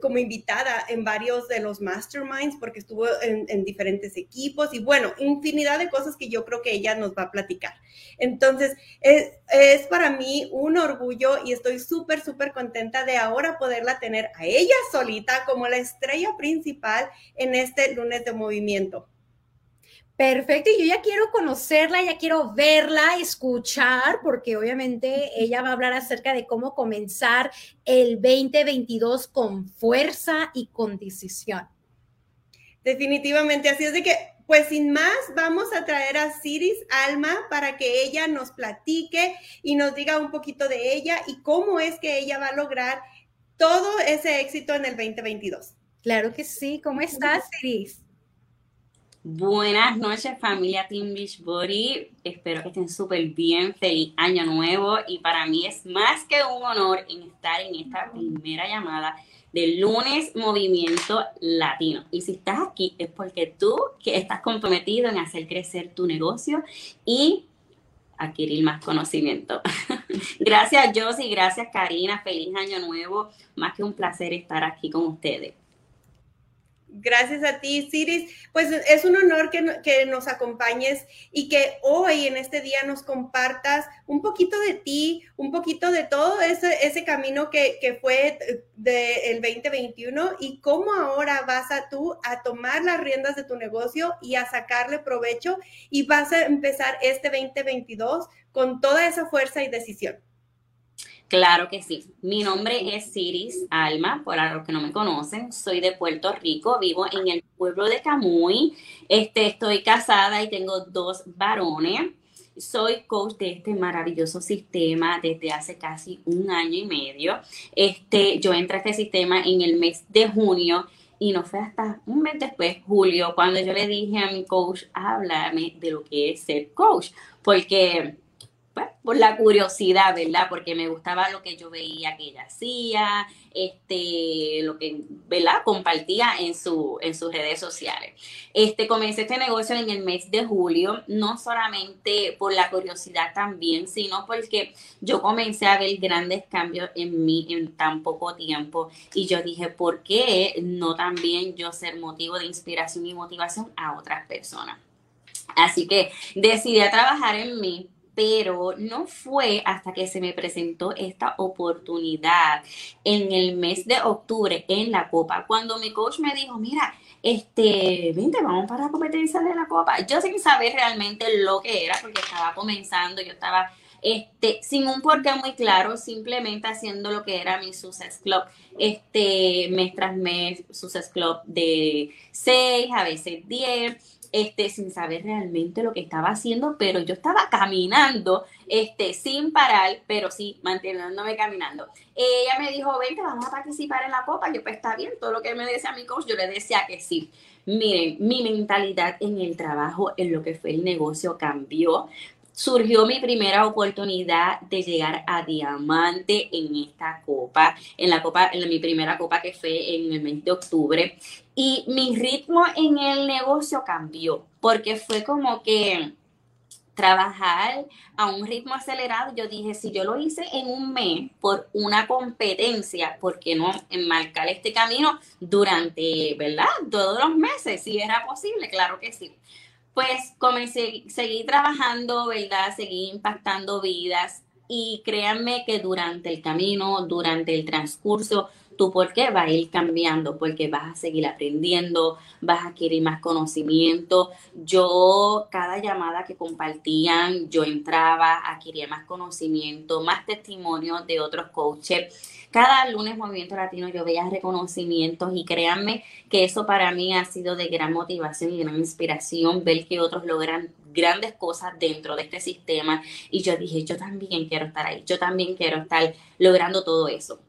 como invitada en varios de los masterminds porque estuvo en, diferentes equipos y bueno, infinidad de cosas que yo creo que ella nos va a platicar. Entonces, es, es para mí un orgullo y estoy súper, súper contenta de ahora poderla tener a ella solita como la estrella principal en este lunes de movimiento. Perfecto, y yo ya quiero conocerla, ya quiero verla, escuchar, porque obviamente ella va a hablar acerca de cómo comenzar el 2022 con fuerza y con decisión. Definitivamente, así es de que, pues sin más, vamos a traer a Ciris Alma para que ella nos platique y nos diga un poquito de ella y cómo es que ella va a lograr todo ese éxito en el 2022. Claro que sí, ¿cómo estás, Ciris? Buenas noches familia Team Beachbody, espero que estén súper bien, feliz año nuevo. Y para mí es más que un honor en estar en esta primera llamada del lunes Movimiento Latino. Y si estás aquí es porque tú que estás comprometido en hacer crecer tu negocio y adquirir más conocimiento. (laughs) gracias Josie, gracias Karina, feliz año nuevo, más que un placer estar aquí con ustedes. Gracias a ti, Ciris. Pues es un honor que, que, nos acompañes y que hoy, en este día, nos compartas un poquito de ti, un poquito de todo ese, ese camino que, que fue del 2021 y cómo ahora vas a tú a tomar las riendas de tu negocio y a sacarle provecho y vas a empezar este 2022 con toda esa fuerza y decisión. Claro que sí. Mi nombre es Ciris Alma, por los que no me conocen. Soy de Puerto Rico, vivo en el pueblo de Camuy. Este, estoy casada y tengo dos varones. Soy coach de este maravilloso sistema desde hace casi un año y medio. Este, yo entré a este sistema en el mes de junio y no fue hasta un mes después, julio, cuando yo le dije a mi coach, háblame de lo que es ser coach, porque por la curiosidad, ¿verdad? Porque me gustaba lo que yo veía que ella hacía, este, lo que, ¿verdad? Compartía en, su, en sus redes sociales. Este, comencé este negocio en el mes de julio, no solamente por la curiosidad también, sino porque yo comencé a ver grandes cambios en mí en tan poco tiempo y yo dije, ¿por qué no también yo ser motivo de inspiración y motivación a otras personas? Así que decidí a trabajar en mí pero no fue hasta que se me presentó esta oportunidad en el mes de octubre en la Copa, cuando mi coach me dijo, mira, este, vente, vamos para la competencia de la Copa. Yo sin saber realmente lo que era, porque estaba comenzando, yo estaba este, sin un porqué muy claro, simplemente haciendo lo que era mi Success Club, este, mes tras mes, Success Club de 6, a veces 10 este, sin saber realmente lo que estaba haciendo, pero yo estaba caminando, este, sin parar, pero sí, manteniéndome caminando. Ella me dijo, vente, vamos a participar en la copa. Yo, pues está bien, todo lo que me decía mi coach, yo le decía que sí. Miren, mi mentalidad en el trabajo, en lo que fue el negocio, cambió surgió mi primera oportunidad de llegar a diamante en esta copa, en la copa, en mi primera copa que fue en el mes de octubre. Y mi ritmo en el negocio cambió, porque fue como que trabajar a un ritmo acelerado. Yo dije, si yo lo hice en un mes por una competencia, ¿por qué no enmarcar este camino durante, ¿verdad? Todos los meses, si era posible, claro que sí pues comencé, seguí trabajando, ¿verdad? Seguí impactando vidas y créanme que durante el camino, durante el transcurso, tu por qué va a ir cambiando, porque vas a seguir aprendiendo, vas a adquirir más conocimiento. Yo, cada llamada que compartían, yo entraba, adquiría más conocimiento, más testimonios de otros coaches. Cada lunes Movimiento Latino yo veía reconocimientos y créanme que eso para mí ha sido de gran motivación y gran inspiración ver que otros logran grandes cosas dentro de este sistema y yo dije, yo también quiero estar ahí, yo también quiero estar logrando todo eso.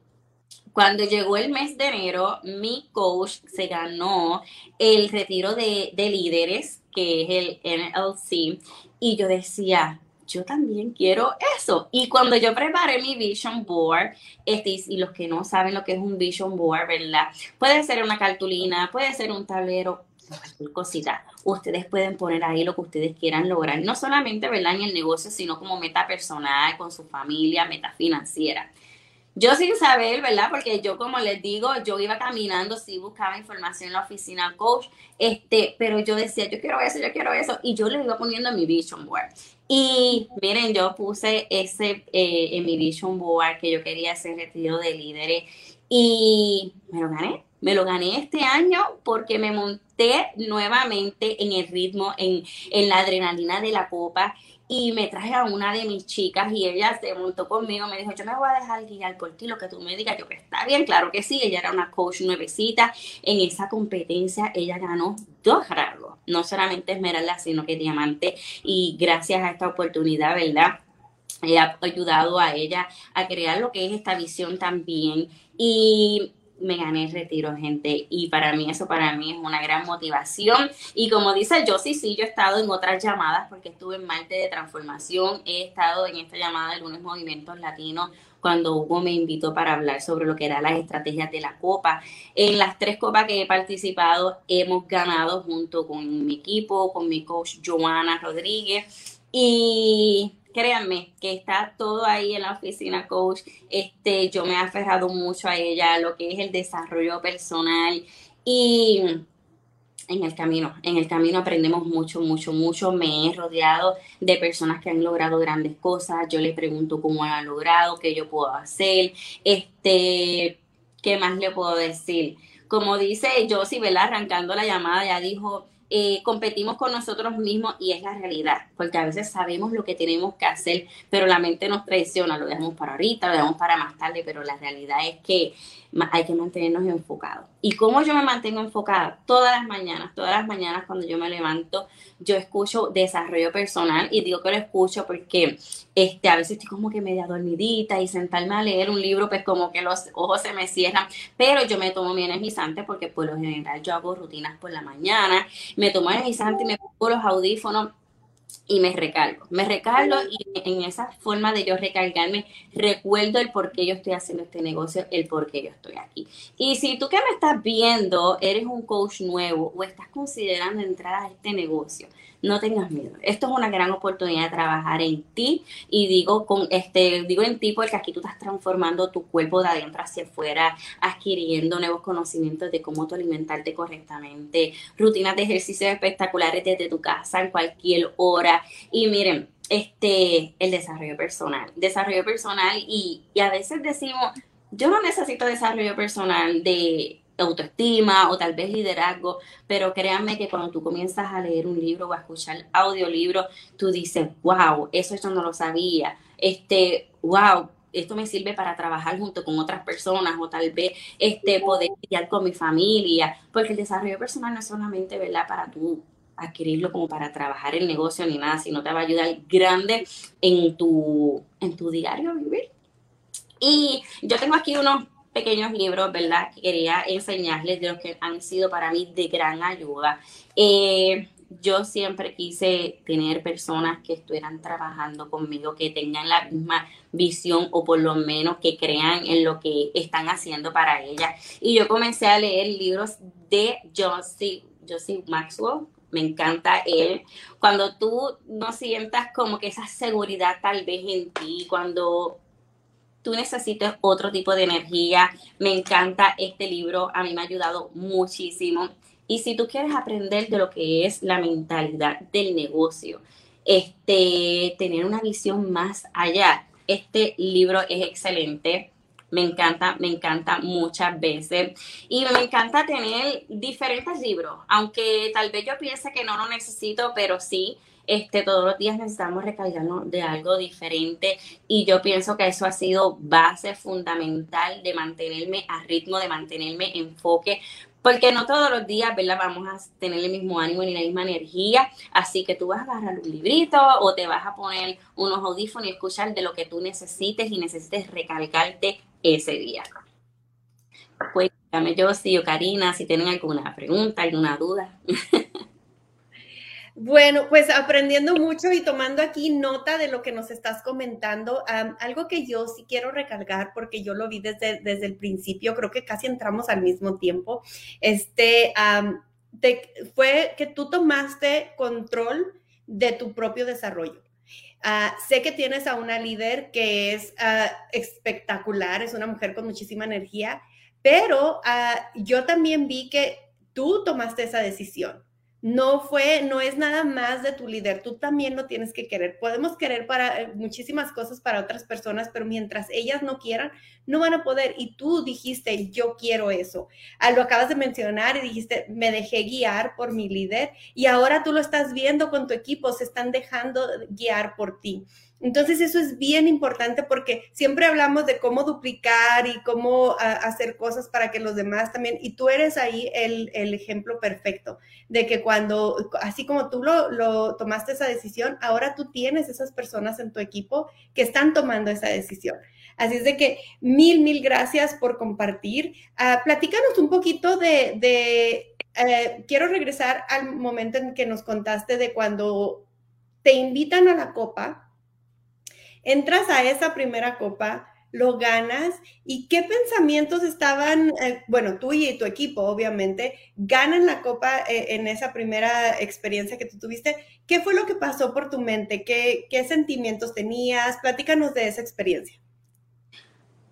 Cuando llegó el mes de enero, mi coach se ganó el retiro de, líderes, que es el NLC, y yo decía, yo también quiero eso. Y cuando yo preparé mi vision board, este, y los que no saben lo que es un vision board, ¿verdad? Puede ser una cartulina, puede ser un tablero, cualquier cosita. Ustedes pueden poner ahí lo que ustedes quieran lograr, no solamente, ¿verdad? En el negocio, sino como meta personal, con su familia, meta financiera. Yo sin saber, ¿verdad? Porque yo, como les digo, yo iba caminando, sí buscaba información en la oficina coach, este, pero yo decía, yo quiero eso, yo quiero eso, y yo le iba poniendo en mi vision board. Y miren, yo puse ese eh, en mi vision board que yo quería hacer retiro de líderes y me lo gané. Me lo gané este año porque me monté nuevamente en el ritmo, en, en la adrenalina de la copa y me traje a una de mis chicas y ella se montó conmigo, me dijo, yo me voy a dejar guiar por ti, lo que tú me digas, yo que está bien, claro que sí, ella era una coach nuevecita, en esa competencia ella ganó dos rasgos, no solamente esmeralda, sino que diamante, y gracias a esta oportunidad, ¿verdad? He ayudado a ella a crear lo que es esta visión también. Y me gané el retiro, gente. Y para mí eso para mí es una gran motivación. Y como dice yo, sí, sí, yo he estado en otras llamadas porque estuve en Marte de Transformación. He estado en esta llamada de algunos movimientos latinos cuando Hugo me invitó para hablar sobre lo que eran las estrategias de la Copa. En las tres copas que he participado hemos ganado junto con mi equipo, con mi coach Joana Rodríguez. Y créanme que está todo ahí en la oficina coach. Este, yo me he aferrado mucho a ella, lo que es el desarrollo personal y en el camino, en el camino aprendemos mucho, mucho, mucho. Me he rodeado de personas que han logrado grandes cosas. Yo le pregunto cómo han logrado, qué yo puedo hacer, este, qué más le puedo decir. Como dice Josie, ¿verdad? Arrancando la llamada, ya dijo, eh, competimos con nosotros mismos y es la realidad, porque a veces sabemos lo que tenemos que hacer, pero la mente nos traiciona, lo dejamos para ahorita, lo dejamos para más tarde, pero la realidad es que hay que mantenernos enfocados. ¿Y cómo yo me mantengo enfocada? Todas las mañanas, todas las mañanas cuando yo me levanto, yo escucho desarrollo personal y digo que lo escucho porque este, a veces estoy como que media dormidita y sentarme a leer un libro, pues como que los ojos se me cierran, pero yo me tomo mi energizante porque por lo general yo hago rutinas por la mañana, me tomo energizante y me pongo los audífonos y me recargo. Me recargo y en esa forma de yo recargarme, recuerdo el por qué yo estoy haciendo este negocio, el por qué yo estoy aquí. Y si tú que me estás viendo eres un coach nuevo o estás considerando entrar a este negocio, no tengas miedo. Esto es una gran oportunidad de trabajar en ti y digo con este digo en ti porque aquí tú estás transformando tu cuerpo de adentro hacia afuera, adquiriendo nuevos conocimientos de cómo tú alimentarte correctamente, rutinas de ejercicios espectaculares desde tu casa en cualquier hora y miren, este el desarrollo personal, desarrollo personal y, y a veces decimos, yo no necesito desarrollo personal de autoestima o tal vez liderazgo, pero créanme que cuando tú comienzas a leer un libro o a escuchar audiolibro, tú dices, wow, eso yo no lo sabía, este, wow, esto me sirve para trabajar junto con otras personas o tal vez este, poder lidiar con mi familia, porque el desarrollo personal no es solamente, ¿verdad?, para tú adquirirlo como para trabajar el negocio ni nada, sino te va a ayudar grande en tu, en tu diario vivir. Y yo tengo aquí unos pequeños libros, ¿verdad? Que quería enseñarles de los que han sido para mí de gran ayuda. Eh, yo siempre quise tener personas que estuvieran trabajando conmigo, que tengan la misma visión o por lo menos que crean en lo que están haciendo para ella. Y yo comencé a leer libros de Josie, Josie Maxwell. Me encanta él. Cuando tú no sientas como que esa seguridad tal vez en ti, cuando tú necesitas otro tipo de energía. Me encanta este libro, a mí me ha ayudado muchísimo. Y si tú quieres aprender de lo que es la mentalidad del negocio, este, tener una visión más allá, este libro es excelente. Me encanta, me encanta muchas veces. Y me encanta tener diferentes libros, aunque tal vez yo piense que no lo necesito, pero sí, este, todos los días necesitamos recargarnos de algo diferente y yo pienso que eso ha sido base fundamental de mantenerme a ritmo, de mantenerme enfoque, porque no todos los días, ¿verdad? Vamos a tener el mismo ánimo ni la misma energía, así que tú vas a agarrar un librito o te vas a poner unos audífonos y escuchar de lo que tú necesites y necesites recargarte ese día. Cuéntame yo, sí, o Karina, si tienen alguna pregunta, alguna duda. (laughs) Bueno, pues aprendiendo mucho y tomando aquí nota de lo que nos estás comentando, algo que yo sí quiero recargar porque yo lo vi desde, desde el principio, creo que casi entramos al mismo tiempo, este, fue que tú tomaste control de tu propio desarrollo. Ah, sé que tienes a una líder que es ah, espectacular, es una mujer con muchísima energía, pero ah, yo también vi que tú tomaste esa decisión no fue, no es nada más de tu líder, tú también lo tienes que querer. Podemos querer para eh, muchísimas cosas para otras personas, pero mientras ellas no quieran, no van a poder. Y tú dijiste, yo quiero eso. Ah, lo acabas de mencionar y dijiste, me dejé guiar por mi líder y ahora tú lo estás viendo con tu equipo, se están dejando guiar por ti. Entonces eso es bien importante porque siempre hablamos de cómo duplicar y cómo ah, hacer cosas para que los demás también, y tú eres ahí el, ejemplo perfecto de que cuando, así como tú lo, tomaste esa decisión, ahora tú tienes esas personas en tu equipo que están tomando esa decisión. Así es de que mil, mil gracias por compartir. Uh, platícanos un poquito de, eh, quiero regresar al momento en que nos contaste de cuando te invitan a la copa entras a esa primera copa, lo ganas y qué pensamientos estaban, eh, bueno, tú y tu equipo obviamente, ganan la copa eh, en esa primera experiencia que tú tuviste. ¿Qué fue lo que pasó por tu mente? ¿Qué, qué sentimientos tenías? Platícanos de esa experiencia.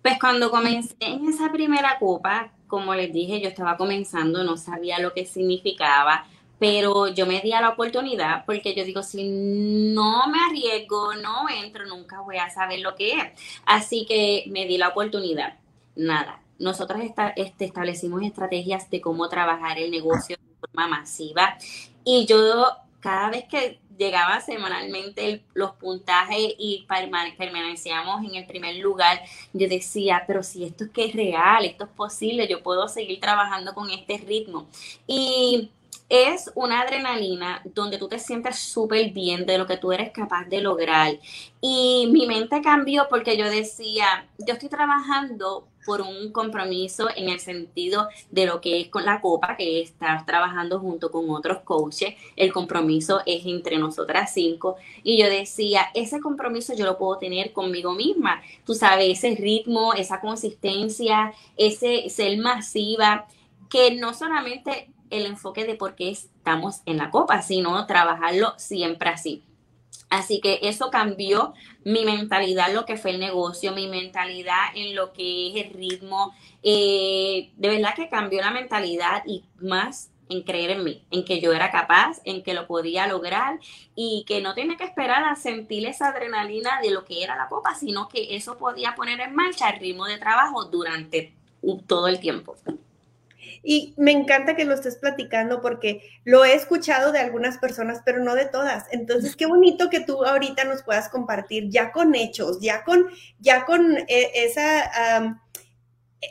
Pues cuando comencé en esa primera copa, como les dije, yo estaba comenzando, no sabía lo que significaba pero yo me di a la oportunidad porque yo digo, si no me arriesgo, no entro, nunca voy a saber lo que es. Así que me di la oportunidad. Nada, nosotros este, establecimos estrategias de cómo trabajar el negocio de forma masiva y yo cada vez que llegaba semanalmente los puntajes y permanecíamos en el primer lugar, yo decía, pero si esto es que es real, esto es posible, yo puedo seguir trabajando con este ritmo. Y es una adrenalina donde tú te sientes súper bien de lo que tú eres capaz de lograr. Y mi mente cambió porque yo decía, yo estoy trabajando por un compromiso en el sentido de lo que es con la copa, que estás trabajando junto con otros coaches. El compromiso es entre nosotras cinco. Y yo decía, ese compromiso yo lo puedo tener conmigo misma. Tú sabes, ese ritmo, esa consistencia, ese ser masiva, que no solamente el enfoque de por qué estamos en la copa, sino trabajarlo siempre así. Así que eso cambió mi mentalidad, lo que fue el negocio, mi mentalidad en lo que es el ritmo. Eh, de verdad que cambió la mentalidad y más en creer en mí, en que yo era capaz, en que lo podía lograr y que no tenía que esperar a sentir esa adrenalina de lo que era la copa, sino que eso podía poner en marcha el ritmo de trabajo durante todo el tiempo. Y me encanta que lo estés platicando porque lo he escuchado de algunas personas, pero no de todas. Entonces, qué bonito que tú ahorita nos puedas compartir ya con hechos, ya con, ya con eh, esa...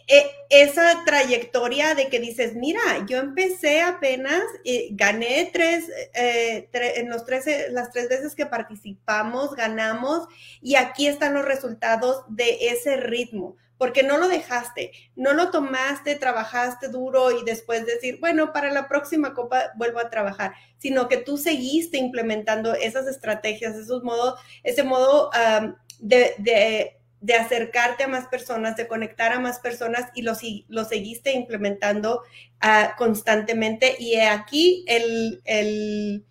E, esa trayectoria de que dices, mira, yo empecé apenas, y gané tres, eh, en los tres, las tres veces que participamos, ganamos, y aquí están los resultados de ese ritmo porque no lo dejaste, no lo tomaste, trabajaste duro y después decir, bueno, para la próxima copa vuelvo a trabajar, sino que tú seguiste implementando esas estrategias, esos modos, ese modo de, acercarte a más personas, de conectar a más personas y lo, lo seguiste implementando ah, constantemente. Y aquí el, el,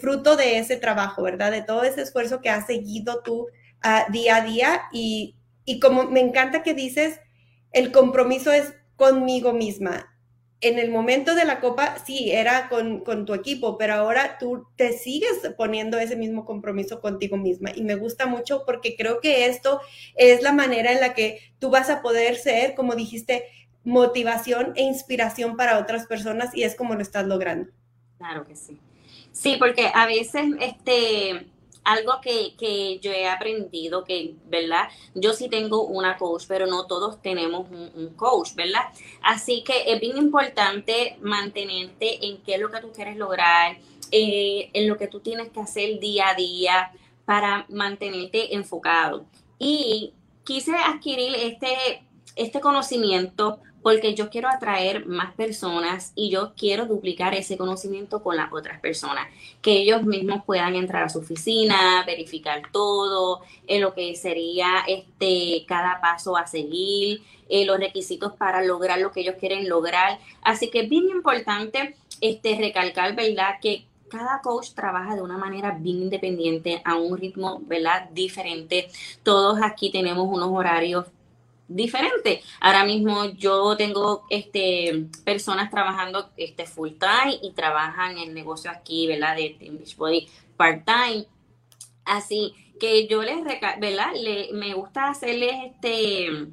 fruto de ese trabajo, ¿verdad? De todo ese esfuerzo que has seguido tú ah, día a día y y como me encanta que dices, el compromiso es conmigo misma. En el momento de la copa, sí, era con, tu equipo, pero ahora tú te sigues poniendo ese mismo compromiso contigo misma. Y me gusta mucho porque creo que esto es la manera en la que tú vas a poder ser, como dijiste, motivación e inspiración para otras personas y es como lo estás logrando. Claro que sí. Sí, porque a veces este algo que, yo he aprendido, que, ¿verdad? Yo sí tengo una coach, pero no todos tenemos un, coach, ¿verdad? Así que es bien importante mantenerte en qué es lo que tú quieres lograr, eh, en lo que tú tienes que hacer día a día para mantenerte enfocado. Y quise adquirir este, este conocimiento porque yo quiero atraer más personas y yo quiero duplicar ese conocimiento con las otras personas, que ellos mismos puedan entrar a su oficina, verificar todo, en lo que sería este cada paso a seguir, eh, los requisitos para lograr lo que ellos quieren lograr. Así que es bien importante este recalcar, ¿verdad? Que cada coach trabaja de una manera bien independiente, a un ritmo, ¿verdad? Diferente. Todos aquí tenemos unos horarios diferente. Ahora mismo yo tengo este, personas trabajando este, full time y trabajan en negocio aquí, ¿verdad? De, Beach Body part time. Así que yo les, ¿verdad? Le, me gusta hacerles este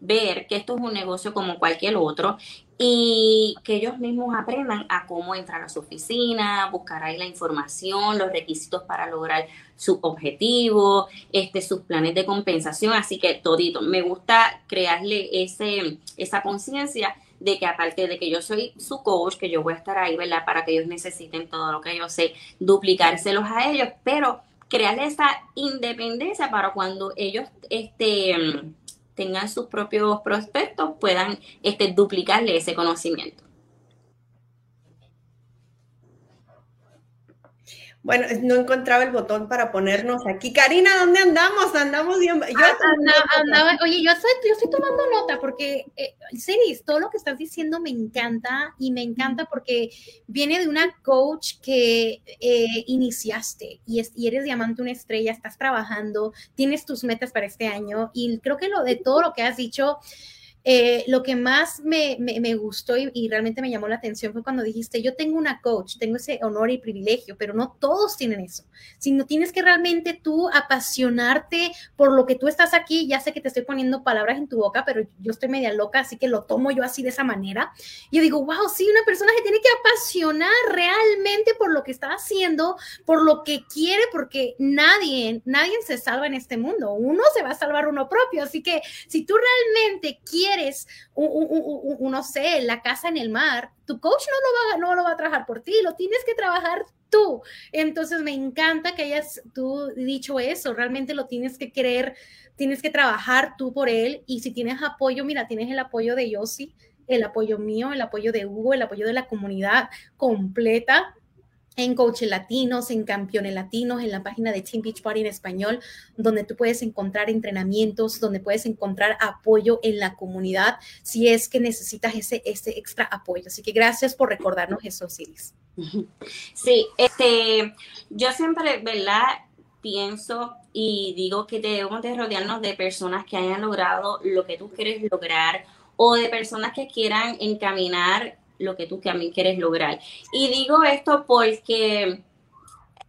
ver que esto es un negocio como cualquier otro y que ellos mismos aprendan a cómo entrar a su oficina, buscar ahí la información, los requisitos para lograr su objetivo, este, sus planes de compensación, así que todito. Me gusta crearle ese, esa conciencia de que aparte de que yo soy su coach, que yo voy a estar ahí, ¿verdad? Para que ellos necesiten todo lo que yo sé, duplicárselos a ellos, pero crearle esa independencia para cuando ellos, este tengan sus propios prospectos puedan este, duplicarle ese conocimiento. Bueno, no encontraba el botón para ponernos aquí. Karina, ¿dónde andamos? Andamos bien. Yo ah, andaba, oye, yo estoy, yo estoy tomando nota porque, eh, todo lo que estás diciendo me encanta y me encanta porque viene de una coach que eh, iniciaste y, y eres diamante, una estrella, estás trabajando, tienes tus metas para este año y creo que lo de todo lo que has dicho, eh, lo que más me, gustó y, realmente me llamó la atención fue cuando dijiste, yo tengo una coach, tengo ese honor y privilegio, pero no todos tienen eso, sino tienes que realmente tú apasionarte por lo que tú estás aquí. Ya sé que te estoy poniendo palabras en tu boca, pero yo estoy media loca, así que lo tomo yo así de esa manera. Y yo digo, wow, sí, una persona que tiene que apasionar realmente por lo que está haciendo, por lo que quiere, porque nadie, nadie se salva en este mundo. Uno se va a salvar uno propio. Así que si tú realmente quieres quieres, un, no sé, la casa en el mar, tu coach no lo, va, no lo va a trabajar por ti, lo tienes que trabajar tú. Entonces me encanta que hayas tú dicho eso, realmente lo tienes que querer, tienes que trabajar tú por él y si tienes apoyo, mira, tienes el apoyo de Yossi, el apoyo mío, el apoyo de Hugo, el apoyo de la comunidad completa en coaches latinos, en campeones latinos, en la página de Team Beach Party en español, donde tú puedes encontrar entrenamientos, donde puedes encontrar apoyo en la comunidad si es que necesitas ese, ese extra apoyo. Así que gracias por recordarnos eso, Siris. Sí, este, yo siempre, ¿verdad? Pienso y digo que debemos de rodearnos de personas que hayan logrado lo que tú quieres lograr o de personas que quieran encaminar lo que tú también quieres lograr. Y digo esto porque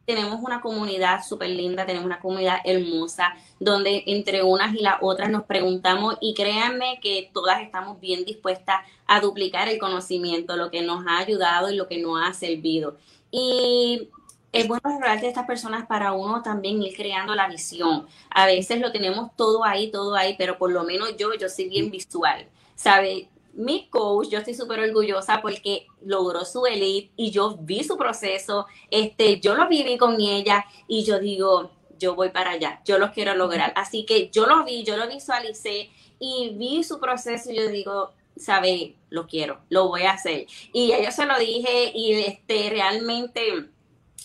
tenemos una comunidad súper linda, tenemos una comunidad hermosa, donde entre unas y las otras nos preguntamos y créanme que todas estamos bien dispuestas a duplicar el conocimiento, lo que nos ha ayudado y lo que nos ha servido. Y es bueno hablar de estas personas para uno también ir creando la visión. A veces lo tenemos todo ahí, todo ahí, pero por lo menos yo, yo soy bien visual, ¿sabe? Mi coach, yo estoy súper orgullosa porque logró su elite y yo vi su proceso, este, yo lo viví con ella y yo digo, yo voy para allá, yo lo quiero lograr. Así que yo lo vi, yo lo visualicé y vi su proceso y yo digo, sabe, lo quiero, lo voy a hacer. Y yo se lo dije y este, realmente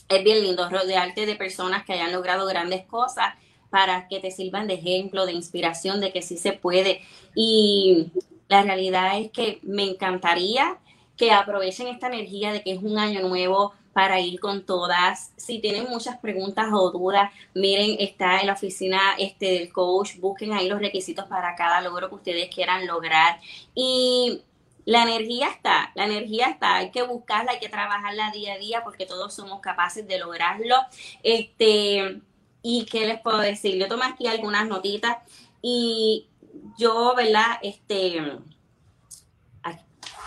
es bien lindo rodearte de personas que hayan logrado grandes cosas para que te sirvan de ejemplo, de inspiración, de que sí se puede. Y la realidad es que me encantaría que aprovechen esta energía de que es un año nuevo para ir con todas. Si tienen muchas preguntas o dudas, miren, está en la oficina este, del coach, busquen ahí los requisitos para cada logro que ustedes quieran lograr. Y la energía está, la energía está, hay que buscarla, hay que trabajarla día a día porque todos somos capaces de lograrlo. Este, y qué les puedo decir, yo tomé aquí algunas notitas y yo, ¿verdad? Este,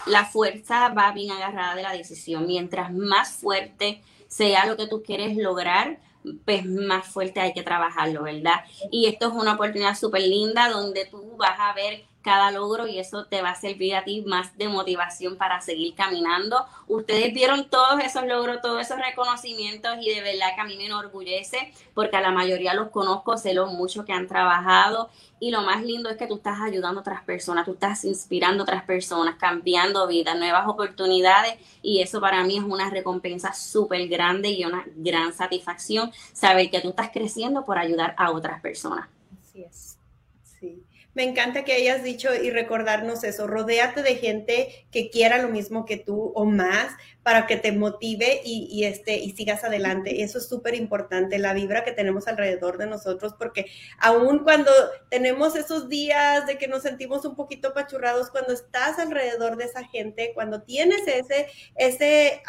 la fuerza va bien agarrada de la decisión. Mientras más fuerte sea lo que tú quieres lograr, pues más fuerte hay que trabajarlo, ¿verdad? Y esto es una oportunidad súper linda donde tú vas a ver cada logro y eso te va a servir a ti más de motivación para seguir caminando. Ustedes vieron todos esos logros, todos esos reconocimientos y de verdad que a mí me enorgullece porque a la mayoría los conozco, sé lo mucho que han trabajado y lo más lindo es que tú estás ayudando a otras personas, tú estás inspirando a otras personas, cambiando vidas, nuevas oportunidades y eso para mí es una recompensa súper grande y una gran satisfacción saber que tú estás creciendo por ayudar a otras personas. Así es. Me encanta que hayas dicho y recordarnos eso. Rodéate de gente que quiera lo mismo que tú o más para que te motive y, este, y sigas adelante. Eso es súper importante, la vibra que tenemos alrededor de nosotros, porque aun cuando tenemos esos días de que nos sentimos un poquito pachurrados, cuando estás alrededor de esa gente, cuando tienes ese, ese,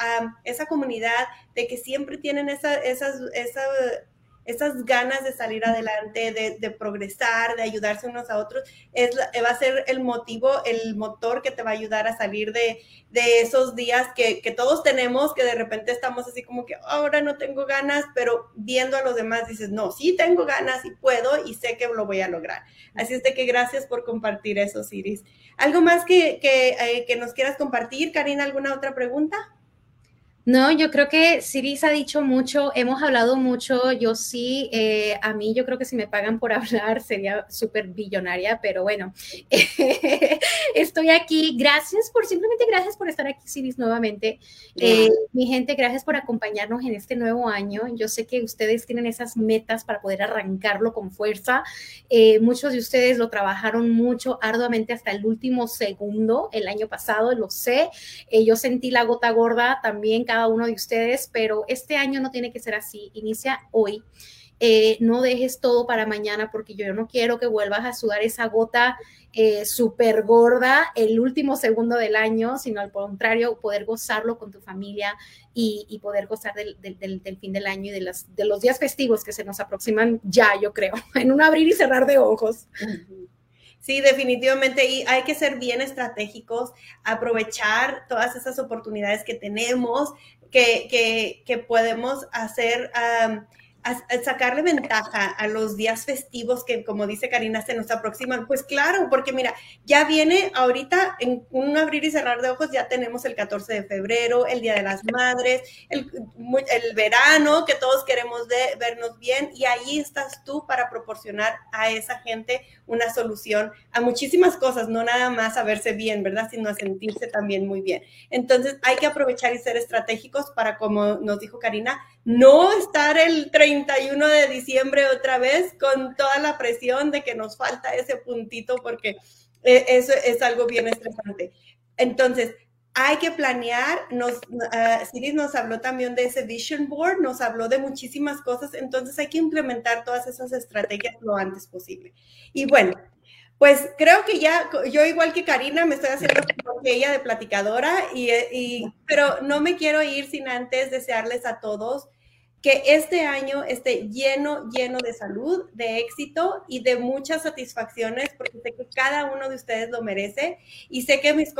esa comunidad de que siempre tienen esa, esas, esa esas ganas de salir adelante, de, progresar, de ayudarse unos a otros, es, va a ser el motivo, el motor que te va a ayudar a salir de, esos días que, todos tenemos, que de repente estamos así como que ahora no tengo ganas, pero viendo a los demás dices, no, sí tengo ganas y puedo y sé que lo voy a lograr. Así es de que gracias por compartir eso, Siris. ¿Algo más que, que, eh, que nos quieras compartir, Karina? ¿Alguna otra pregunta? No, yo creo que Siris ha dicho mucho, hemos hablado mucho, yo sí, eh, a mí yo creo que si me pagan por (laughs) hablar sería súper billonaria, pero bueno, (laughs) estoy aquí, gracias por, simplemente gracias por estar aquí Siris nuevamente. Eh, mi gente, gracias por acompañarnos en este nuevo año. Yo sé que ustedes tienen esas metas para poder arrancarlo con fuerza. Eh, muchos de ustedes lo trabajaron mucho, arduamente hasta el último segundo el año pasado, lo sé. yo sentí la gota gorda también uno de ustedes, pero este año no tiene que ser así. Inicia hoy. Eh, no dejes todo para mañana porque yo no quiero que vuelvas a sudar esa gota eh, súper gorda el último segundo del año, sino al contrario, poder gozarlo con tu familia y, poder gozar del, fin del año y de, las, de los días festivos que se nos aproximan ya, yo creo, (laughs) en un abrir y cerrar de ojos. Sí, definitivamente. Y hay que ser bien estratégicos, aprovechar todas esas oportunidades que tenemos, que, que, que podemos hacer sacarle ventaja a los días festivos que, como dice Karina, se nos aproximan. Pues claro, porque mira, ya viene ahorita en un abrir y cerrar de ojos, ya tenemos el 14 de febrero, el Día de las Madres, el, el verano, que todos queremos de, vernos bien, y ahí estás tú para proporcionar a esa gente una solución a muchísimas cosas, no nada más a verse bien, ¿verdad? Sino a sentirse también muy bien. Entonces hay que aprovechar y ser estratégicos para, como nos dijo Karina, no estar el 31 de diciembre otra vez con toda la presión de que nos falta ese puntito porque eh, eso es algo bien estresante. Entonces, hay que planear, nos, uh, nos habló también de ese vision board, nos habló de muchísimas cosas, entonces hay que implementar todas esas estrategias lo antes posible. Y bueno, pues creo que ya, yo igual que Karina, me estoy haciendo ella de platicadora, y, pero no me quiero ir sin antes desearles a todos que este año esté lleno, lleno de salud, de éxito y de muchas satisfacciones, porque sé que cada uno de ustedes lo merece y sé que mis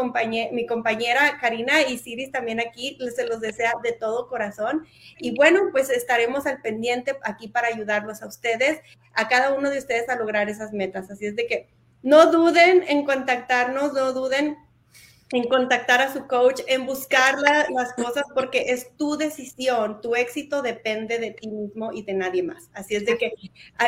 mi compañera Karina y Siris también aquí se los desea de todo corazón. Y bueno, pues estaremos al pendiente aquí para ayudarlos a ustedes, a cada uno de ustedes a lograr esas metas. Así es de que no duden en contactarnos, no duden en contactar a su coach, en buscar las cosas, porque es tu decisión, tu éxito depende de ti mismo y de nadie más. Así es de que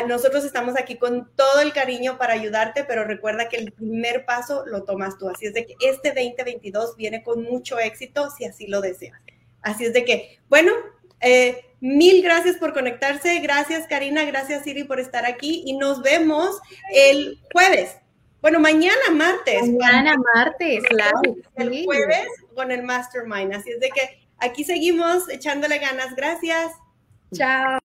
nosotros estamos aquí con todo el cariño para ayudarte, pero recuerda que el primer paso lo tomas tú. Así es de que este 2022 viene con mucho éxito si así lo deseas. Así es de que, bueno, eh, mil gracias por conectarse. Gracias, Karina. Gracias, Siri, por estar aquí. Y nos vemos el jueves. Bueno, mañana martes. Mañana martes, claro. El jueves con el Mastermind. Así es de que aquí seguimos echándole ganas. Gracias. Chao.